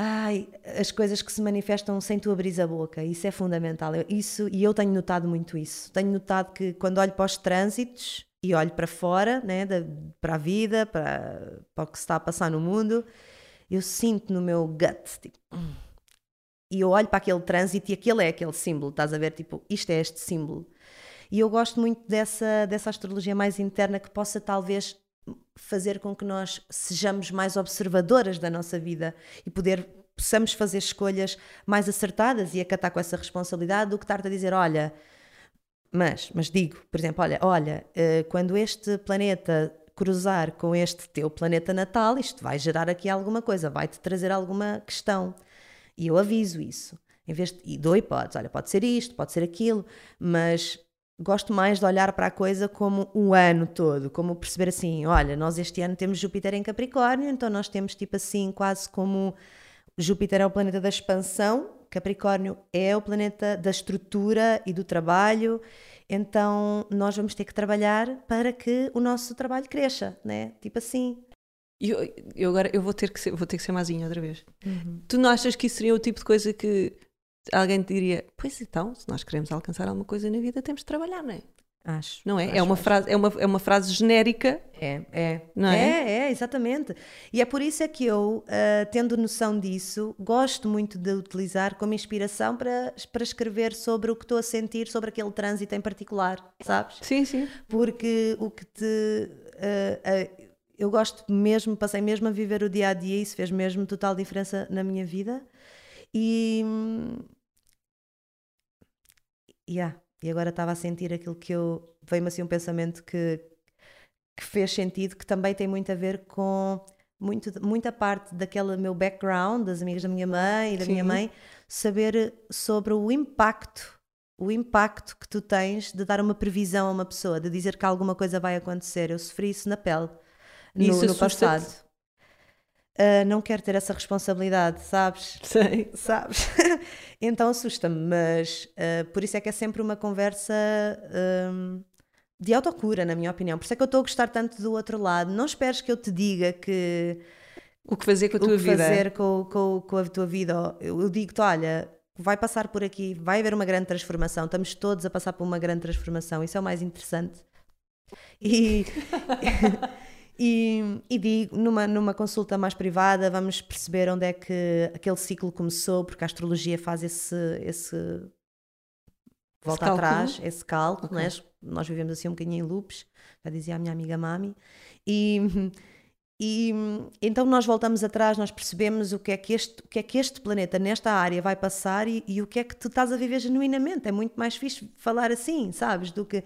ai, as coisas que se manifestam sem tu abrir a boca. Isso é fundamental. Eu- isso, e eu tenho notado muito isso. Tenho notado que quando olho para os trânsitos e olho para fora, né, da- para a vida, para, para o que se está a passar no mundo, eu sinto no meu gut, tipo, "Hum." e eu olho para aquele trânsito e aquele é aquele símbolo, estás a ver? Tipo, isto é este símbolo. E eu gosto muito dessa, dessa astrologia mais interna que possa talvez fazer com que nós sejamos mais observadoras da nossa vida e poder possamos fazer escolhas mais acertadas e acatar com essa responsabilidade do que estar-te a dizer, olha, mas, mas digo, por exemplo, olha, olha, eh, quando este planeta cruzar com este teu planeta natal, isto vai gerar aqui alguma coisa, vai-te trazer alguma questão. E eu aviso isso. Em vez de, e dou hipóteses, olha, pode ser isto, pode ser aquilo, mas gosto mais de olhar para a coisa como o ano todo, como perceber assim, olha, nós este ano temos Júpiter em Capricórnio, então nós temos tipo assim, quase como Júpiter é o planeta da expansão, Capricórnio é o planeta da estrutura e do trabalho, então nós vamos ter que trabalhar para que o nosso trabalho cresça, né? Tipo assim. Eu, eu agora eu vou ter que ser, vou ter que ser mazinha outra vez. Uhum. Tu não achas que isso seria o tipo de coisa que alguém te diria, pois então, se nós queremos alcançar alguma coisa na vida, temos de trabalhar, não é? Acho. Não é? Acho, é, uma frase, é, uma, é uma frase genérica. É, é. Não é? É, é, exatamente. E é por isso é que eu, uh, tendo noção disso, gosto muito de utilizar como inspiração para, para escrever sobre o que estou a sentir sobre aquele trânsito em particular, sabes? Sim, sim. Porque o que te. Uh, uh, eu gosto mesmo, passei mesmo a viver o dia a dia, isso fez mesmo total diferença na minha vida. E. Yeah, e agora estava a sentir aquilo que eu. Veio-me assim um pensamento que, que fez sentido, que também tem muito a ver com muito, muita parte daquele meu background, das amigas da minha mãe e da Sim. minha mãe, saber sobre o impacto, o impacto que tu tens de dar uma previsão a uma pessoa, de dizer que alguma coisa vai acontecer. Eu sofri isso na pele no, no passado. Uh, não quero ter essa responsabilidade, sabes? Sei. Sabes? então assusta-me, mas uh, por isso é que é sempre uma conversa um, de autocura, na minha opinião. Por isso é que eu estou a gostar tanto do outro lado. Não esperes que eu te diga que. O que fazer com a tua o que vida. fazer com, com, com a tua vida. Eu digo-te, olha, vai passar por aqui, vai haver uma grande transformação. Estamos todos a passar por uma grande transformação. Isso é o mais interessante. E. E, e, digo, numa, numa consulta mais privada, vamos perceber onde é que aquele ciclo começou, porque a astrologia faz esse. esse volta esse atrás, esse cálculo, okay. né? nós vivemos assim um bocadinho em loops, já dizia a minha amiga Mami, e, e então nós voltamos atrás, nós percebemos o que é que este, o que é que este planeta nesta área vai passar e, e o que é que tu estás a viver genuinamente. É muito mais fixe falar assim, sabes? Do que,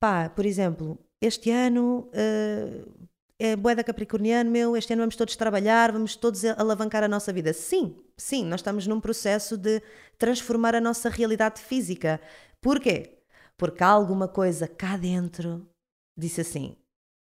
pá, por exemplo, este ano uh, é boeda capricorniano, meu, este ano vamos todos trabalhar, vamos todos alavancar a nossa vida. Sim, sim, nós estamos num processo de transformar a nossa realidade física. Porquê? Porque há alguma coisa cá dentro disse assim: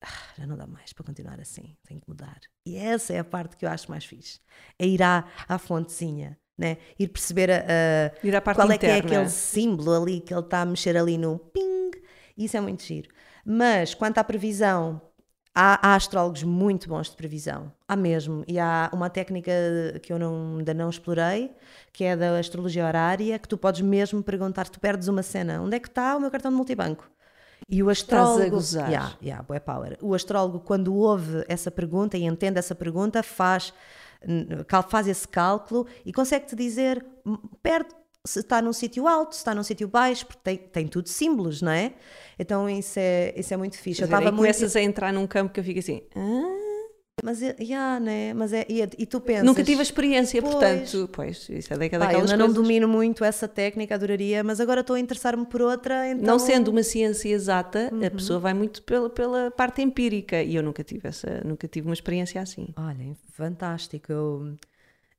ah, já não dá mais para continuar assim, tenho que mudar. E essa é a parte que eu acho mais fixe: é ir à, à fontezinha. Né? Ir perceber a, a, ir à qual é interna. que é aquele símbolo ali que ele está a mexer ali no ping. Isso é muito giro. Mas quanto à previsão, há, há, astrólogos muito bons de previsão. Há mesmo. E há uma técnica que eu não, ainda não explorei, que é da astrologia horária, que tu podes mesmo perguntar, tu perdes uma cena, onde é que está o meu cartão de multibanco? E o astrólogo. Estás a gozar. Yeah, yeah, boa power. O astrólogo, quando ouve essa pergunta e entende essa pergunta, faz, faz esse cálculo e consegue-te dizer, perde se está num sítio alto, se está num sítio baixo, porque tem, tem tudo símbolos, não é? Então isso é, isso é muito fixe. eu estava muito... começas a entrar num campo que eu fico assim. Ah? Mas, yeah, né? Mas é, e, e tu pensas. Nunca tive a experiência, pois, portanto, pois, isso é daquelas coisas. Eu não domino muito essa técnica, adoraria, mas agora estou a interessar-me por outra. Então... Não sendo uma ciência exata, uhum. a pessoa vai muito pela, pela parte empírica e eu nunca tive, essa, nunca tive uma experiência assim. Olha, fantástico. Eu.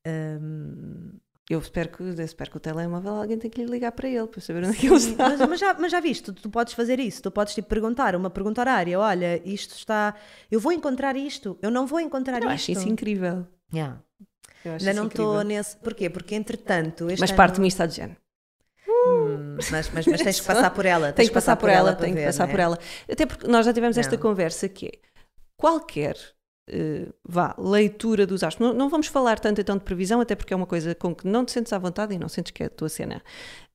Um eu espero que, eu espero que o telemóvel alguém tenha que lhe ligar para ele para saber onde é que ele está. Mas, mas, já, mas já viste, tu, tu, podes fazer isso, tu podes tipo, perguntar, uma pergunta horária: olha, isto está. Eu vou encontrar isto, eu não vou encontrar eu isto. Eu acho isso incrível. Yeah. Ainda não estou nesse. Porquê? Porque entretanto. mas parte-me está de género. Hum, mas, mas, mas, tens que passar por ela. Tens que passar, por ela, tenho que passar por ela. Até porque nós já tivemos esta conversa que é qualquer uh, vá, leitura dos astros. Não, não, vamos falar tanto então de previsão, até porque é uma coisa com que não te sentes à vontade e não sentes que é a tua cena.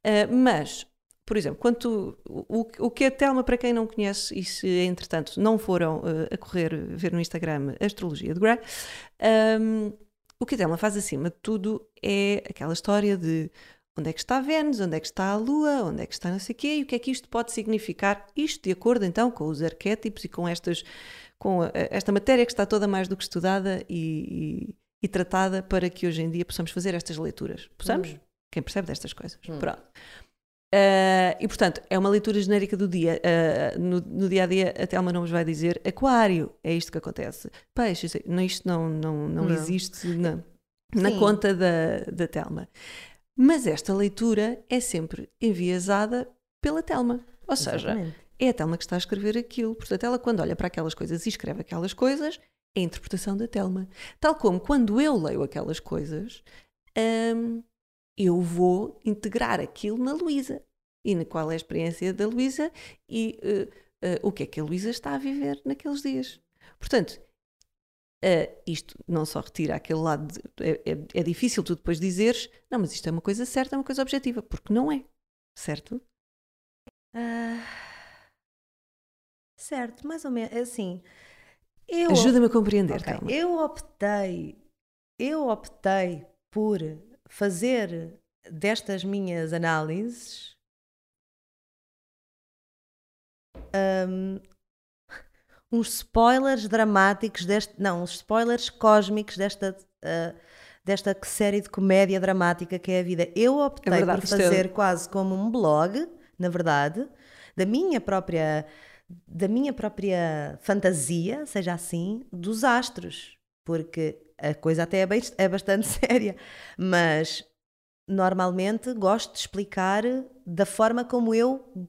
Uh, mas, por exemplo, quando o, o que a Telma, para quem não conhece, e se entretanto não foram uh, a correr ver no Instagram Astrologia de Gray, um, o que a Telma faz acima de tudo é aquela história de onde é que está Vênus, onde é que está a Lua, onde é que está não sei o quê, e o que é que isto pode significar, isto de acordo então com os arquétipos e com estas com esta matéria que está toda mais do que estudada e, e, e tratada para que hoje em dia possamos fazer estas leituras. Possamos? Hum. Quem percebe destas coisas. Hum. Pronto. Uh, e portanto, é uma leitura genérica do dia. Uh, no, no, dia a dia, a Telma não nos vai dizer Aquário, é isto que acontece. Peixe, isto não, não, não, não, existe na, na conta da, da Telma. Mas esta leitura é sempre enviesada pela Telma. Ou seja, Exatamente. É a Telma que está a escrever aquilo. Portanto, ela, quando olha para aquelas coisas e escreve aquelas coisas, é a interpretação da Telma. Tal como quando eu leio aquelas coisas, hum, eu vou integrar aquilo na Luísa. E na qual é a experiência da Luísa e eh, eh, o que é que a Luísa está a viver naqueles dias. Portanto, eh, isto não só retira aquele lado. de- é, é- é difícil tu depois dizeres, não, mas isto é uma coisa certa, é uma coisa objetiva, porque não é. Certo? Ah, certo, mais ou menos. Assim, eu, Ajuda-me a compreender, Ok, Telma. eu optei, eu optei por fazer destas minhas análises hum, uns spoilers dramáticos deste, não, uns spoilers cósmicos desta ah, desta série de comédia dramática que é a vida. Eu optei É verdade, por é- fazer quase como um blog, na verdade, da minha própria da minha própria fantasia, seja assim, dos astros, porque a coisa até é, bem- é bastante séria, mas normalmente gosto de explicar da forma como eu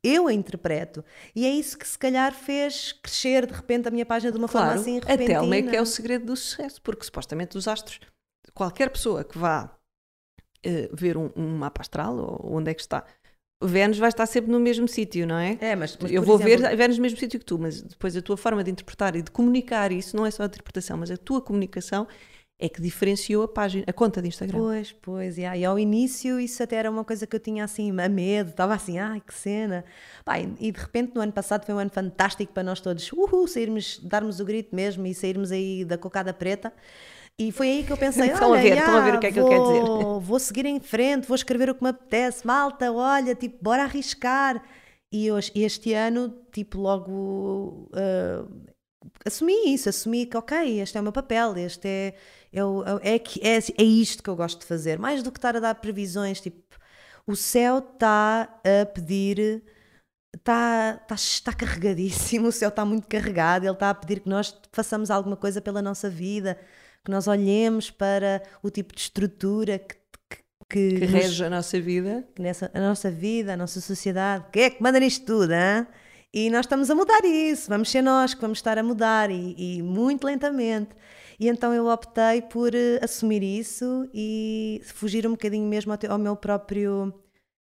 eu a interpreto. E é isso que se calhar fez crescer de repente a minha página de uma Claro, forma assim a Telma é que é repentina. o segredo do sucesso, porque supostamente os astros, qualquer pessoa que vá eh, ver um, um mapa astral ou onde é que está, Vênus vai estar sempre no mesmo sítio, não é? É, mas, mas eu vou exemplo, ver Vênus no mesmo sítio que tu, mas depois a tua forma de interpretar e de comunicar isso não é só a interpretação, mas a tua comunicação é que diferenciou a página, a conta de Instagram. Pois, pois, yeah. e ao início isso até era uma coisa que eu tinha assim, a medo, estava assim, ai que cena. E, e de repente no ano passado foi um ano fantástico para nós todos, uhul, sairmos, darmos o grito mesmo e sairmos aí da cocada preta. E foi aí que eu pensei, Estão a olha, ver, yeah, estão a ver o que é que eu quero dizer. vou- seguir em frente, vou escrever o que me apetece, malta, olha, tipo, bora arriscar. E hoje, este ano, tipo, logo ah, assumi isso, assumi que, ok, este é o meu papel, este é, é, é, que- é, é isto que eu gosto de fazer. Mais do que estar a dar previsões, tipo, o céu está a pedir, está, está, está carregadíssimo, o céu está muito carregado, ele está a pedir que nós façamos alguma coisa pela nossa vida, que nós olhemos para o tipo de estrutura que, que, que rege a nossa vida. nessa, a nossa vida, a nossa sociedade. Quem é que manda nisto tudo, hein? E nós estamos a mudar isso, vamos ser nós que vamos estar a mudar e, e muito lentamente. E então eu optei por eh, assumir isso e fugir um bocadinho mesmo ao, teu- ao meu próprio,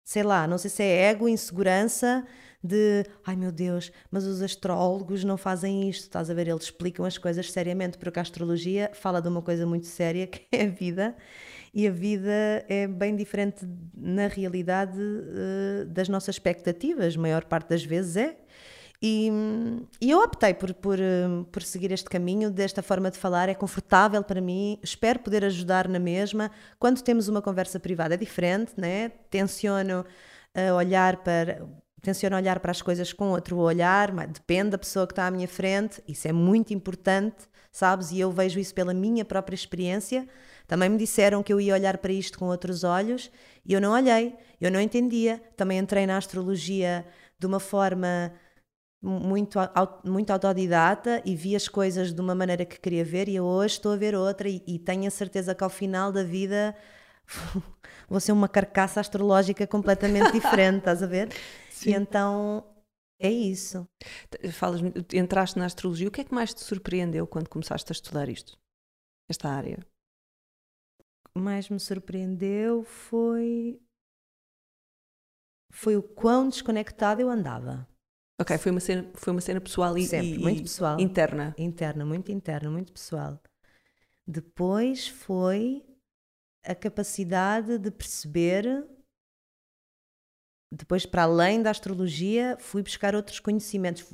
sei lá, não sei se é ego, insegurança de, ai meu Deus, mas os astrólogos não fazem isto, estás a ver? Eles explicam as coisas seriamente, porque a astrologia fala de uma coisa muito séria que é a vida e a vida é bem diferente na realidade eh, das nossas expectativas, a maior parte das vezes é. E, e eu optei por, por, eh, por seguir este caminho, desta forma de falar, é confortável para mim, espero poder ajudar na mesma. Quando temos uma conversa privada é diferente, né? tenciono a olhar para. Tenciono olhar para as coisas com outro olhar, depende da pessoa que está à minha frente, isso é muito importante, sabes? E eu vejo isso pela minha própria experiência. Também me disseram que eu ia olhar para isto com outros olhos e eu não olhei, eu não entendia. Também entrei na astrologia de uma forma muito, muito autodidata e vi as coisas de uma maneira que queria ver e eu hoje estou a ver outra e, e tenho a certeza que ao final da vida vou ser uma carcaça astrológica completamente diferente, estás a ver? Sim. E então é isso. Falas, entraste na astrologia, o que é que mais te surpreendeu quando começaste a estudar isto? Esta área? O que mais me surpreendeu foi foi o quão desconectado eu andava. Ok, foi uma cena, foi uma cena pessoal e, Sempre, e- muito pessoal. interna. Interna, muito interna, muito pessoal. Depois foi a capacidade de perceber. Depois, para além da astrologia, fui buscar outros conhecimentos.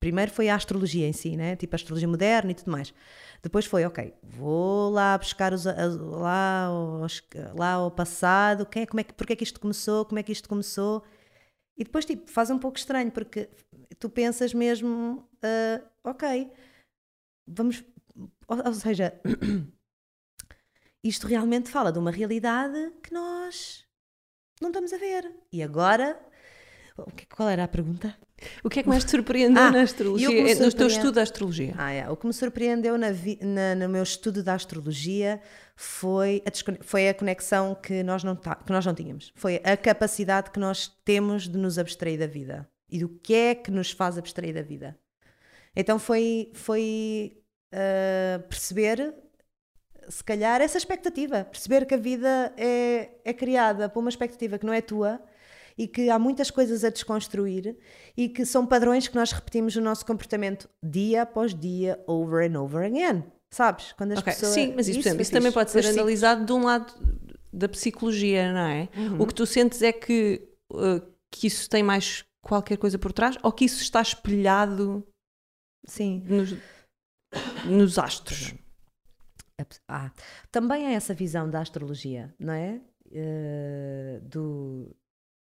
Primeiro foi a astrologia em si, né? tipo a astrologia moderna e tudo mais. Depois foi, ok, vou lá buscar os, lá, aos- lá ao passado, quem é, como é, que- porque é que isto começou, como é que isto começou. E depois, tipo, faz um pouco estranho, porque tu pensas mesmo, ah, ok, vamos. Ou, ou seja, isto realmente fala de uma realidade que nós não estamos a ver. E agora Qual era a pergunta? O que é que mais te surpreendeu Ah, na astrologia, eh, no teu surpreende- estudo da astrologia? Ah, é. O que me surpreendeu na vi- na- no meu estudo da astrologia foi a, descone- foi a conexão que nós, não tá- que nós não tínhamos. Foi a capacidade que nós temos de nos abstrair da vida e do que é que nos faz abstrair da vida. Então foi, foi ah, perceber, se calhar, essa expectativa. Perceber que a vida é, é criada por uma expectativa que não é tua e que há muitas coisas a desconstruir e que são padrões que nós repetimos no nosso comportamento dia após dia, over and over again. Sabes? Quando as Ok, pessoas. Sim, mas isso, exemplo, é isso também pode ser Os analisado de um lado da psicologia, não é? O que tu sentes é que, uh, que isso tem mais qualquer coisa por trás ou que isso está espelhado Sim. nos, nos astros? Ah, também há essa visão da astrologia, não é? Eh, do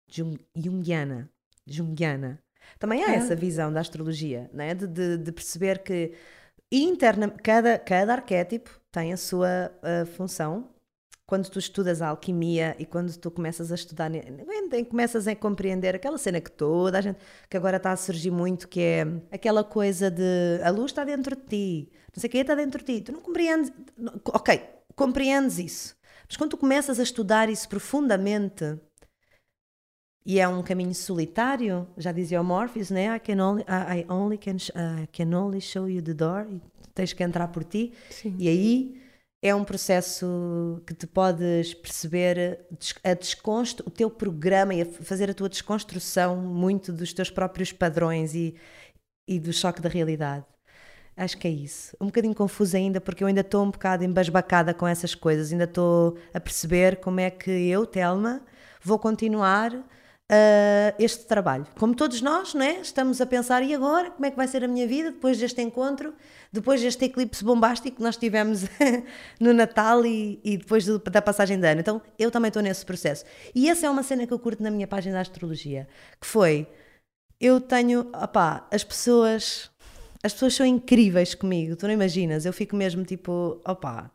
Jung, Jungiana. Jungiana. Também há Ah. essa visão da astrologia, não é? De, de- de perceber que interna, cada, cada arquétipo tem a sua ah, função. Quando tu estudas a alquimia e quando tu começas a estudar, começas a compreender aquela cena que toda a gente, que agora está a surgir muito, que é aquela coisa de a luz está dentro de ti, não sei o que está dentro de ti, tu não compreendes, ok, compreendes isso, mas quando tu começas a estudar isso profundamente, e é um caminho solitário, já dizia o Morpheus, né? I can only, I, I only can, I can only show you the door, e tens que entrar por ti, Sim. e aí é um processo que te podes perceber a desconstru o teu programa e a fazer a tua desconstrução muito dos teus próprios padrões e, e do choque da realidade. Acho que é isso. Um bocadinho confusa ainda, porque eu ainda estou um bocado embasbacada com essas coisas, ainda estou a perceber como é que eu, Telma, vou continuar ah, este trabalho. Como todos nós, não é? Estamos a pensar, e agora? Como é que vai ser a minha vida depois deste encontro? Depois deste eclipse bombástico que nós tivemos no Natal e, e depois do- da passagem de ano. Então, eu também estou nesse processo. E essa é uma cena que eu curto na minha página da astrologia, que foi, eu tenho, opá, as pessoas, as pessoas são incríveis comigo, tu não imaginas, eu fico mesmo tipo, opá,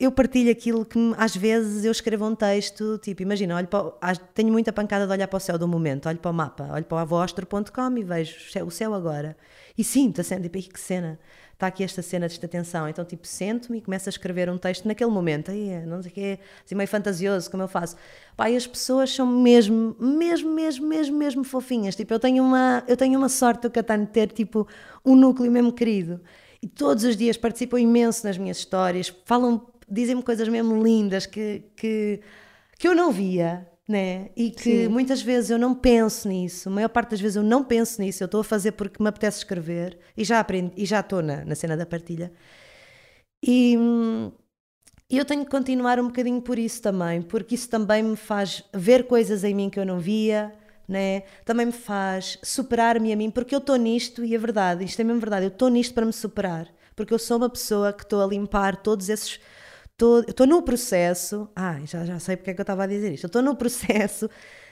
eu partilho aquilo que às vezes eu escrevo um texto, tipo, imagina, olho para, tenho muita pancada de olhar para o céu do momento, olho para o mapa, olho para o avostro.com e vejo o céu- agora. E sinto a cena, tipo, "Ai, que cena, está aqui esta cena desta tensão. Então, tipo, sento-me e começo a escrever um texto naquele momento, aí, não sei o quê, assim meio fantasioso, como eu faço. Pá, e as pessoas são mesmo, mesmo, mesmo, mesmo, mesmo fofinhas. Tipo, eu tenho uma, eu tenho uma sorte do Catano de ter, tipo, um núcleo mesmo querido. E todos os dias participam imenso nas minhas histórias, falam, dizem-me coisas mesmo lindas que, que, que eu não via, né? E que Sim. muitas vezes eu não penso nisso, a maior parte das vezes eu não penso nisso, eu estou a fazer porque me apetece escrever e já aprendi, e já estou na, na cena da partilha. E e eu tenho que continuar um bocadinho por isso também, porque isso também me faz ver coisas em mim que eu não via, né? Também me faz superar-me a mim, porque eu estou nisto e é verdade, isto é mesmo verdade, eu estou nisto para me superar, porque eu sou uma pessoa que estou a limpar todos esses. Estou no processo. Ai, já, já sei porque é que eu estava a dizer isto. Estou no processo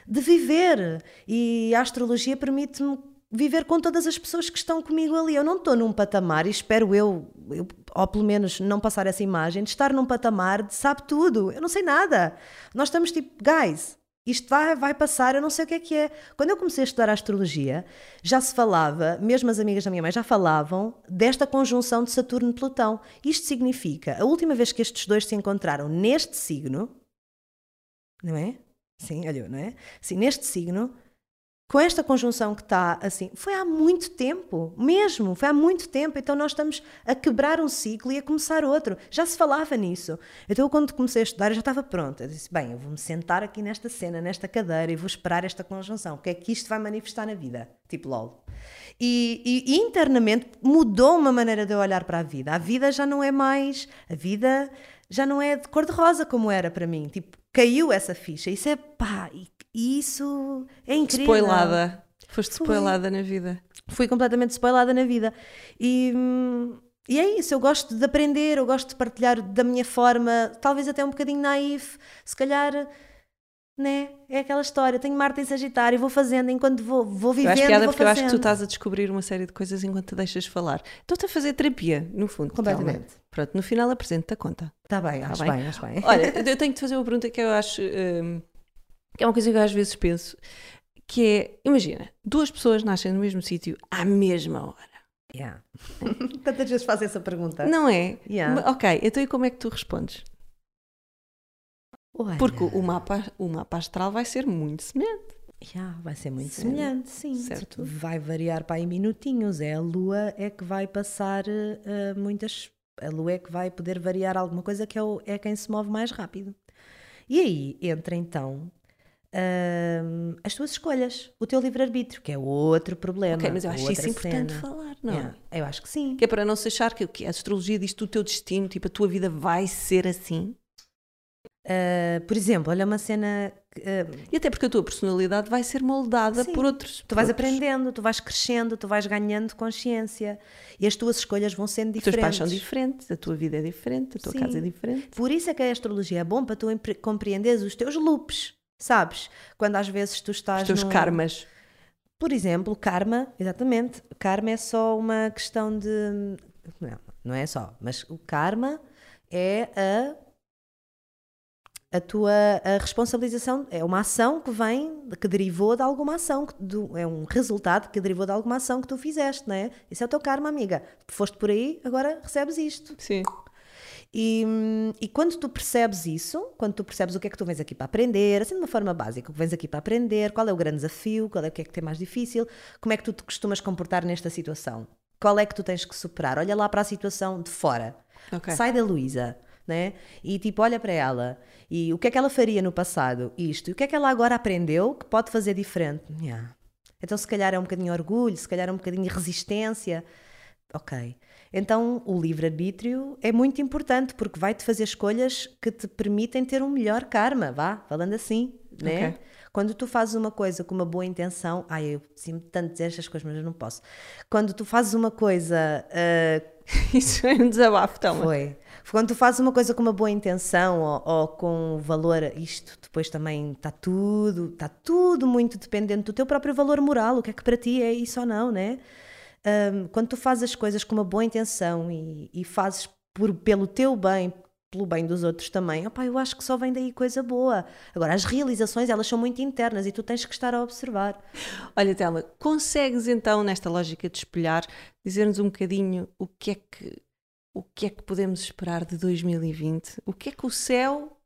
de viver e a astrologia permite-me viver com todas as pessoas que estão comigo ali. Eu não estou num patamar, e espero eu, eu, ou pelo menos não passar essa imagem, de estar num patamar de sabe tudo. Eu não sei nada. Nós estamos tipo, guys, isto vai, vai passar, eu não sei o que é que é. Quando eu comecei a estudar a astrologia, já se falava, mesmo as amigas da minha mãe já falavam desta conjunção de Saturno e Plutão. Isto significa, a última vez que estes dois se encontraram neste signo, não é? Sim, olha, não é? Sim, neste signo, com esta conjunção que está assim, foi há muito tempo, mesmo, foi há muito tempo. Então nós estamos a quebrar um ciclo e a começar outro. Já se falava nisso. Então eu, quando comecei a estudar, eu já estava pronta. Eu disse: bem, eu vou-me sentar aqui nesta cena, nesta cadeira e vou esperar esta conjunção. O que é que isto vai manifestar na vida? Tipo, lol. E, e- internamente mudou uma maneira de eu olhar para a vida. A vida já não é mais. A vida já não é de cor-de-rosa como era para mim. Tipo, caiu essa ficha. Isso é pá, e, e isso é incrível. Spoilada. Foste spoilada na vida. Fui completamente spoilada na vida. E, e é isso, eu gosto de aprender, eu gosto de partilhar da minha forma, talvez até um bocadinho naif, se calhar, né? É aquela história, tenho Marte em Sagitário, vou fazendo enquanto vou, vou Eu vivendo acho e piada porque eu acho que tu fazendo. estás a descobrir uma série de coisas enquanto te deixas falar. Estou-te a fazer terapia, no fundo. Completamente. Calma. Pronto, no final apresento-te a conta. Tá bem, Tá acho bem. bem, acho bem. Olha, eu tenho que te fazer uma pergunta que eu acho hum, que é uma coisa que eu às vezes penso, que é, imagina, duas pessoas nascem no mesmo sítio à mesma hora. Yeah. Tantas vezes faz essa pergunta. Não é? Yeah. Ok, então e como é que tu respondes? Olha, Porque o mapa, o mapa astral vai ser muito semelhante. yeah, vai ser muito Sim. semelhante, sim. Certo. Vai variar para aí minutinhos. É a lua é que vai passar eh, muitas. A lua é que vai poder variar alguma coisa que é, o- é quem se move mais rápido. E aí entra então as tuas escolhas, o teu livre-arbítrio, que é outro problema. ok, mas eu acho isso importante cena. falar, não Yeah, é? Eu acho que sim. Que é para não se achar que, que a astrologia diz-te o teu destino, tipo, a tua vida vai ser assim. Uh, por exemplo, olha uma cena. que, uh, E até porque a tua personalidade vai ser moldada Sim. por outros. tu vais outros. aprendendo, tu vais crescendo, tu vais ganhando consciência e as tuas escolhas vão sendo Os teus pais diferentes. são diferentes, a tua vida é diferente, a tua Sim. casa é diferente. Por isso é que a astrologia é bom para tu compreenderes os teus loops, sabes? Quando às vezes tu estás. Os teus num- karmas. Por exemplo, karma, exatamente. Karma é só uma questão de. Não, não é só, mas o karma é a. A tua a responsabilização é uma ação que vem, que derivou de alguma ação, que do- é um resultado que derivou de alguma ação que tu fizeste, não é? Isso é o teu karma, amiga. Foste por aí, agora recebes isto. Sim. E, e quando tu percebes isso, quando tu percebes o que é que tu vens aqui para aprender, assim de uma forma básica, o que vens aqui para aprender, qual é o grande desafio, qual é o que é que tem mais difícil, como é que tu te costumas comportar nesta situação? Qual é que tu tens que superar? Olha lá para a situação de fora. Ok. Sai da Luísa, né? E tipo, olha para ela. E o que é que ela faria no passado? Isto. E o que é que ela agora aprendeu que pode fazer diferente? Yeah. Então, se calhar é um bocadinho orgulho, se calhar é um bocadinho resistência. Ok. Então, o livre-arbítrio é muito importante porque vai-te fazer escolhas que te permitem ter um melhor karma, vá, falando assim, né? Ok. Quando tu fazes uma coisa com uma boa intenção, ai, eu sinto tanto dizer estas coisas, mas eu não posso. Quando tu fazes uma coisa ah, Isso é um desabafo, toma. foi. Quando tu fazes uma coisa com uma boa intenção ou, ou com valor, isto depois também está tudo, está tudo muito dependente do teu próprio valor moral, o que é que para ti é isso ou não, né? Ahm, quando tu fazes as coisas com uma boa intenção e, e fazes por, pelo teu bem, pelo bem dos outros também, opá, eu acho que só vem daí coisa boa. Agora, as realizações, elas são muito internas e tu tens que estar a observar. Olha, Telma, consegues então, nesta lógica de espelhar, dizer-nos um bocadinho o que é que o que é que podemos esperar de 2020? O que é que o céu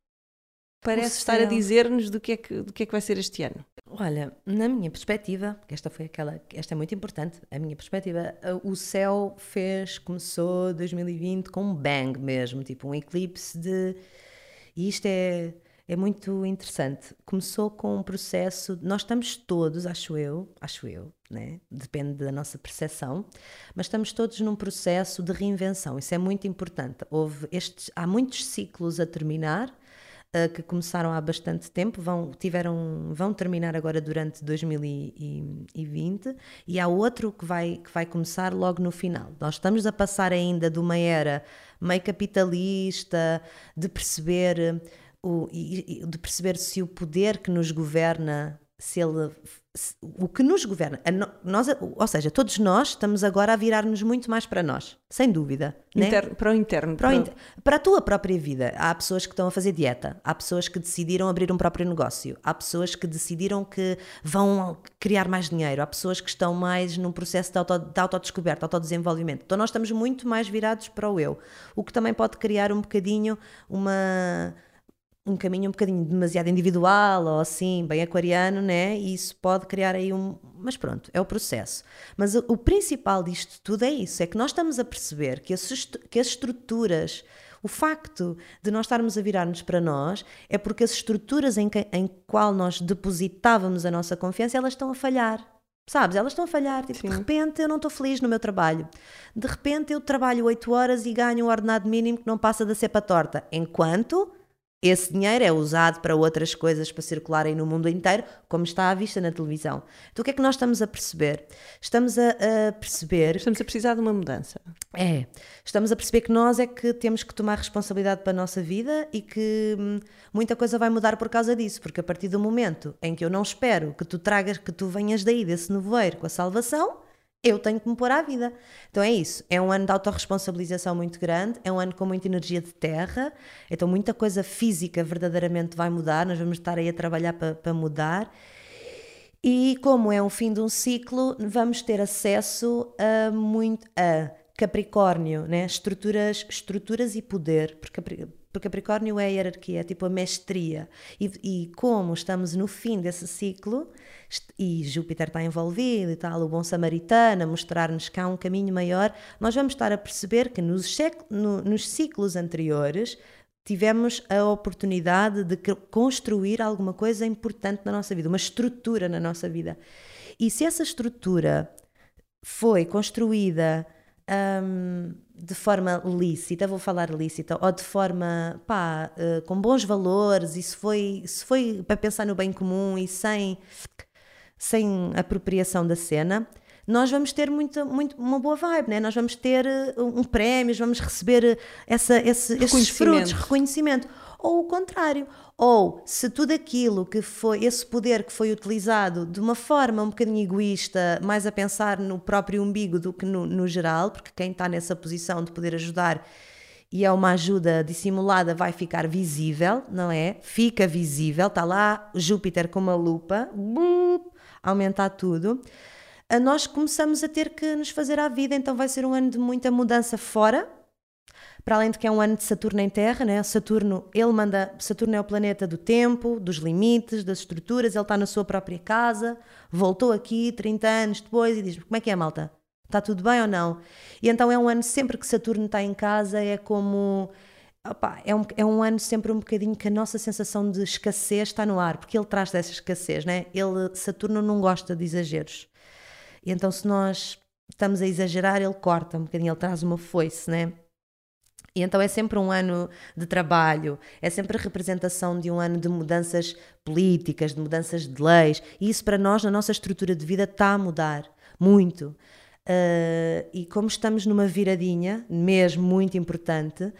parece estar a dizer-nos do que, é que, do que é que vai ser este ano? Olha, na minha perspectiva, porque esta foi aquela, esta é muito importante, a minha perspectiva, uh, o céu fez, começou 2020 com um bang mesmo, tipo um eclipse de. E isto é, é muito interessante. Começou com um processo, nós estamos todos, acho eu, acho eu, né? depende da nossa percepção, mas estamos todos num processo de reinvenção, isso é muito importante. Houve estes, há muitos ciclos a terminar, uh, que começaram há bastante tempo, vão, tiveram, vão terminar agora durante 2020 e há outro que vai, que vai começar logo no final. Nós estamos a passar ainda de uma era meio capitalista, de perceber, o, e- e- de perceber se o poder que nos governa, se ele. se- o que nos governa, no- nós, ou seja, todos nós estamos agora a virar-nos muito mais para nós, sem dúvida. né? Interno- para o interno. Para, o para- inter- para a tua própria vida, há pessoas que estão a fazer dieta, há pessoas que decidiram abrir um próprio negócio, há pessoas que decidiram que vão criar mais dinheiro, há pessoas que estão mais num processo de, auto, de autodescoberta, autodesenvolvimento. Então nós estamos muito mais virados para o eu, o que também pode criar um bocadinho uma um caminho um bocadinho demasiado individual ou assim, bem aquariano, né? E isso pode criar aí um. Mas pronto, é o processo. Mas o, o principal disto tudo é isso: é que nós estamos a perceber que as, que as estruturas, o facto de nós estarmos a virar-nos para nós, é porque as estruturas em, que, em qual nós depositávamos a nossa confiança, elas estão a falhar. Sabes, elas estão a falhar. Tipo, de repente eu não estou feliz no meu trabalho. De repente eu trabalho 8 horas e ganho um ordenado mínimo que não passa da cepa torta. Enquanto esse dinheiro é usado para outras coisas para circularem no mundo inteiro, como está à vista na televisão. Então o que é que nós estamos a perceber? Estamos a, a perceber Estamos a precisar de uma mudança. é, estamos a perceber que nós é que temos que tomar responsabilidade para a nossa vida e que hum, muita coisa vai mudar por causa disso, porque a partir do momento em que eu não espero que tu tragas, que tu venhas daí desse nevoeiro com a salvação, eu tenho que me pôr à vida. Então é isso, é um ano de autorresponsabilização muito grande, é um ano com muita energia de terra, então muita coisa física verdadeiramente vai mudar, nós vamos estar aí a trabalhar para, para mudar. E como é um fim de um ciclo, vamos ter acesso a muito a Capricórnio, né? estruturas, estruturas e poder, porque, porque Capricórnio é a hierarquia, é tipo a mestria. E, e como estamos no fim desse ciclo, e Júpiter está envolvido e tal, o bom samaritano, a mostrar-nos há um caminho maior, nós vamos estar a perceber que nos, no, nos ciclos anteriores tivemos a oportunidade de construir alguma coisa importante na nossa vida, uma estrutura na nossa vida. E se essa estrutura foi construída um, de forma lícita, vou falar lícita, ou de forma pá, uh, com bons valores, e se foi, se foi para pensar no bem comum e sem, sem apropriação da cena, nós vamos ter muito, muito, uma boa vibe, né? nós vamos ter uh, um prémios, vamos receber uh, essa, esse, esses frutos, reconhecimento. Ou o contrário, ou se tudo aquilo que foi, esse poder que foi utilizado de uma forma um bocadinho egoísta, mais a pensar no próprio umbigo do que no, no geral, porque quem está nessa posição de poder ajudar e é uma ajuda dissimulada, vai ficar visível, não é? Fica visível, está lá Júpiter com uma lupa, aumentar tudo nós começamos a ter que nos fazer à vida, então vai ser um ano de muita mudança fora, para além de que é um ano de Saturno em Terra, né? Saturno, ele manda, Saturno é o planeta do tempo, dos limites, das estruturas, ele está na sua própria casa, voltou aqui 30 anos depois e diz: "Como é que é, malta? Está tudo bem ou não?" E então é um ano sempre que Saturno está em casa, é como Opa, é, um, é um ano sempre um bocadinho que a nossa sensação de escassez está no ar, porque ele traz dessa escassez, né? Ele, Saturno não gosta de exageros. E então, se nós estamos a exagerar, ele corta um bocadinho, ele traz uma foice, né? E então é sempre um ano de trabalho, é sempre a representação de um ano de mudanças políticas, de mudanças de leis, e isso para nós, na nossa estrutura de vida, está a mudar muito. Uh, e como estamos numa viradinha, mesmo muito importante,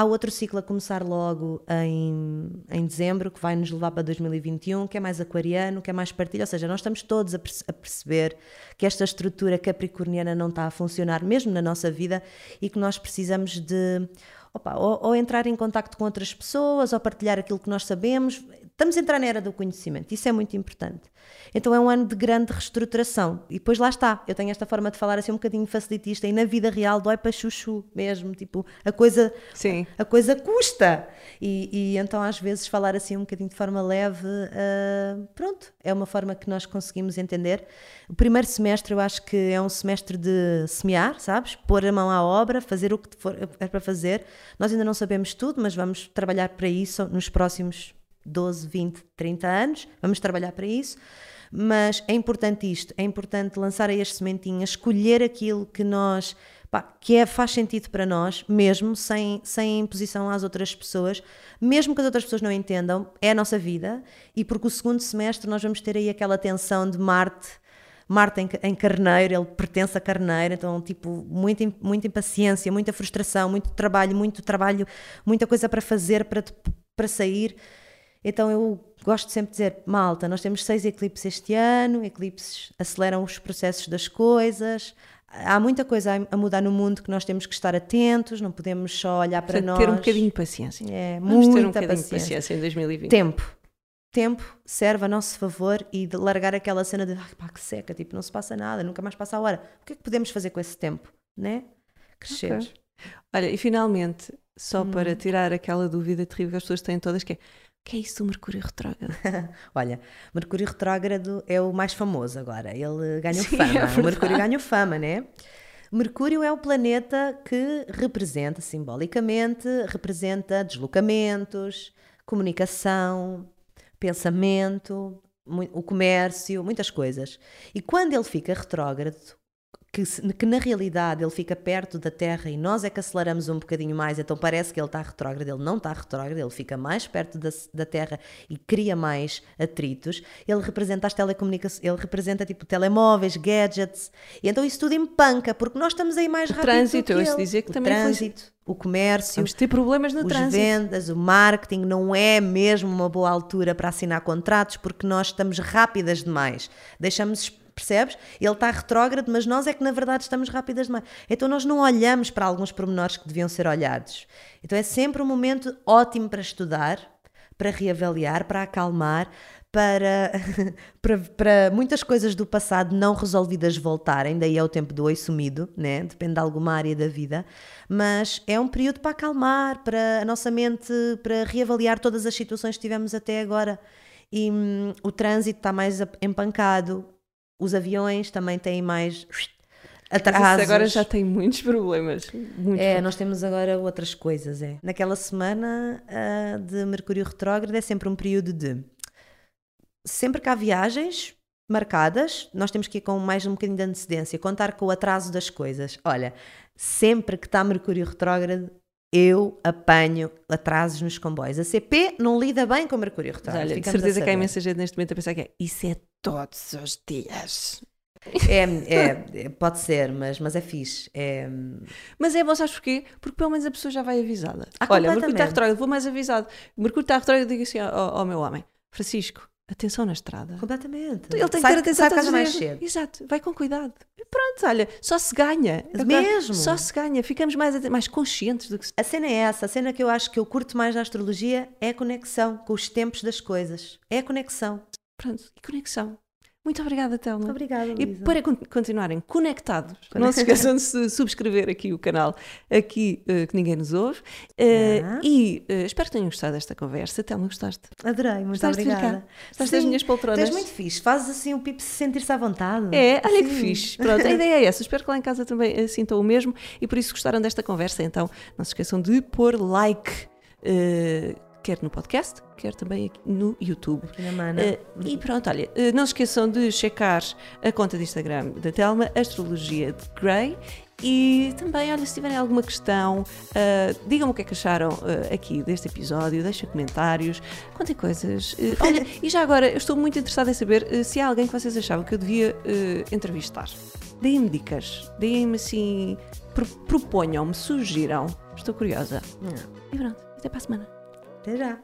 Há outro ciclo a começar logo em, em dezembro, que vai nos levar para 2021, que é mais aquariano, que é mais partilha. Ou seja, nós estamos todos a, perce a perceber que esta estrutura capricorniana não está a funcionar, mesmo na nossa vida, e que nós precisamos de opa, ou, ou, entrar em contato com outras pessoas, ou partilhar aquilo que nós sabemos. Estamos a entrar na era do conhecimento, isso é muito importante. Então é um ano de grande reestruturação. E depois lá está, eu tenho esta forma de falar assim um bocadinho facilitista e na vida real dói para chuchu mesmo, tipo, a coisa, Sim. A, a coisa custa. E, e, então às vezes falar assim um bocadinho de forma leve, uh, pronto, é uma forma que nós conseguimos entender. O primeiro semestre eu acho que é um semestre de semear, sabes? Pôr a mão à obra, fazer o que for é para fazer. Nós ainda não sabemos tudo, mas vamos trabalhar para isso nos próximos 12, 20, 30 anos, vamos trabalhar para isso. Mas é importante isto, é importante lançar aí as sementinhas, escolher aquilo que nós, pá, que é, faz sentido para nós, mesmo sem, sem imposição às outras pessoas, mesmo que as outras pessoas não entendam, é a nossa vida, e porque o segundo semestre nós vamos ter aí aquela tensão de Marte, Marte em, em Carneiro, ele pertence a Carneiro, então, tipo, muita, muita impaciência, muita frustração, muito trabalho, muito trabalho, muita coisa para fazer, para, para sair. Então eu gosto sempre de dizer, malta, nós temos seis eclipses este ano, eclipses aceleram os processos das coisas, há muita coisa a mudar no mundo que nós temos que estar atentos, não podemos só olhar para nós. ter um bocadinho de paciência. É, Vamos muita ter um bocadinho paciência. de paciência em 2020. Tempo. Tempo serve a nosso favor e de largar aquela cena de ah, pá, que seca, tipo, não se passa nada, nunca mais passa a hora. O que é que podemos fazer com esse tempo, né? Crescer. Okay. Olha, e finalmente, só hum. para tirar aquela dúvida terrível que as pessoas têm todas, que é que é isso do Mercúrio retrógrado? Olha, Mercúrio retrógrado é o mais famoso agora. Ele ganhou Sim, fama. É o Mercúrio ganhou fama, né? Mercúrio é o planeta que representa, simbolicamente, representa deslocamentos, comunicação, pensamento, o comércio, muitas coisas. E quando ele fica retrógrado, que, que, na realidade ele fica perto da Terra e nós é que aceleramos um bocadinho mais, então parece que ele está retrógrado, ele não está retrógrado, ele fica mais perto da, da Terra e cria mais atritos. Ele representa as telecomunicações, ele representa tipo telemóveis, gadgets, e então isso tudo empanca, porque nós estamos aí mais o rápido. Trânsito, eu dizer que o também trânsito. Foi... O comércio, Vamos ter problemas no os trânsito. vendas, o marketing não é mesmo uma boa altura para assinar contratos porque nós estamos rápidas demais. Deixamos percebes? Ele está retrógrado, mas nós é que na verdade estamos rápidas demais. Então nós não olhamos para alguns pormenores que deviam ser olhados. Então é sempre um momento ótimo para estudar, para reavaliar, para acalmar, para, para, para muitas coisas do passado não resolvidas voltarem, daí é o tempo do oi sumido, né? depende de alguma área da vida, mas é um período para acalmar, para a nossa mente, para reavaliar todas as situações que tivemos até agora. E hum, o trânsito está mais empancado, os aviões também têm mais atrasos. agora já tem muitos problemas. Muitos é, nós temos agora outras coisas. É. Naquela semana uh, de Mercúrio retrógrado é sempre um período de sempre que há viagens marcadas, nós temos que ir com mais um bocadinho de antecedência, contar com o atraso das coisas. Olha, sempre que está Mercúrio retrógrado, eu apanho atrasos nos comboios. A CP não lida bem com Mercúrio retrógrado. Olha, de certeza que há imensa gente neste momento a pensar que é isso é todos os dias. É, é, pode ser, mas, mas é fixe. É... Mas é bom, sabes porquê? Porque pelo menos a pessoa já vai avisada. Ah, Olha, Mercúrio está retrógrado, vou mais avisado. Mercúrio está retrógrado, digo assim ao, ao meu homem: Francisco, atenção na estrada. Completamente. Ele tem que ter atenção sai casa mais cedo. Exato, vai com cuidado. E pronto, olha, só se ganha. Mesmo. Só se ganha, ficamos mais, mais conscientes do que se... A cena é essa, a cena que eu acho que eu curto mais da astrologia é a conexão com os tempos das coisas. É a conexão. Pronto, e conexão. Muito obrigada, Telma. Obrigada, Luísa. E para continuarem conectados, não se esqueçam de subscrever aqui o canal, aqui uh, que ninguém nos ouve. Uh, e uh, espero que tenham gostado desta conversa. Telma, gostaste? Adorei, muito gostaste obrigada. Gostaste das minhas poltronas? Estás muito fixe. Fazes assim o Pipo se sentir-se à vontade. É, olha Sim. que fixe. Pronto, a ideia é essa. Espero que lá em casa também sintam o mesmo e por isso gostaram desta conversa. Então, não se esqueçam de pôr like quer no podcast, quer também aqui no YouTube. Aqui na mana. Uh, e pronto, olha, uh, não se esqueçam de checar a conta de Instagram da Telma, Astrologia de Grey. E também, olha, se tiverem alguma questão, uh, digam-me o que é que acharam aqui deste episódio, deixem comentários, contem coisas. olha, e já agora, eu estou muito interessada em saber se há alguém que vocês achavam que eu devia entrevistar. Deem-me dicas, deem-me assim, pro proponham-me, sugiram. Estou curiosa. E pronto, até para a semana. Até já!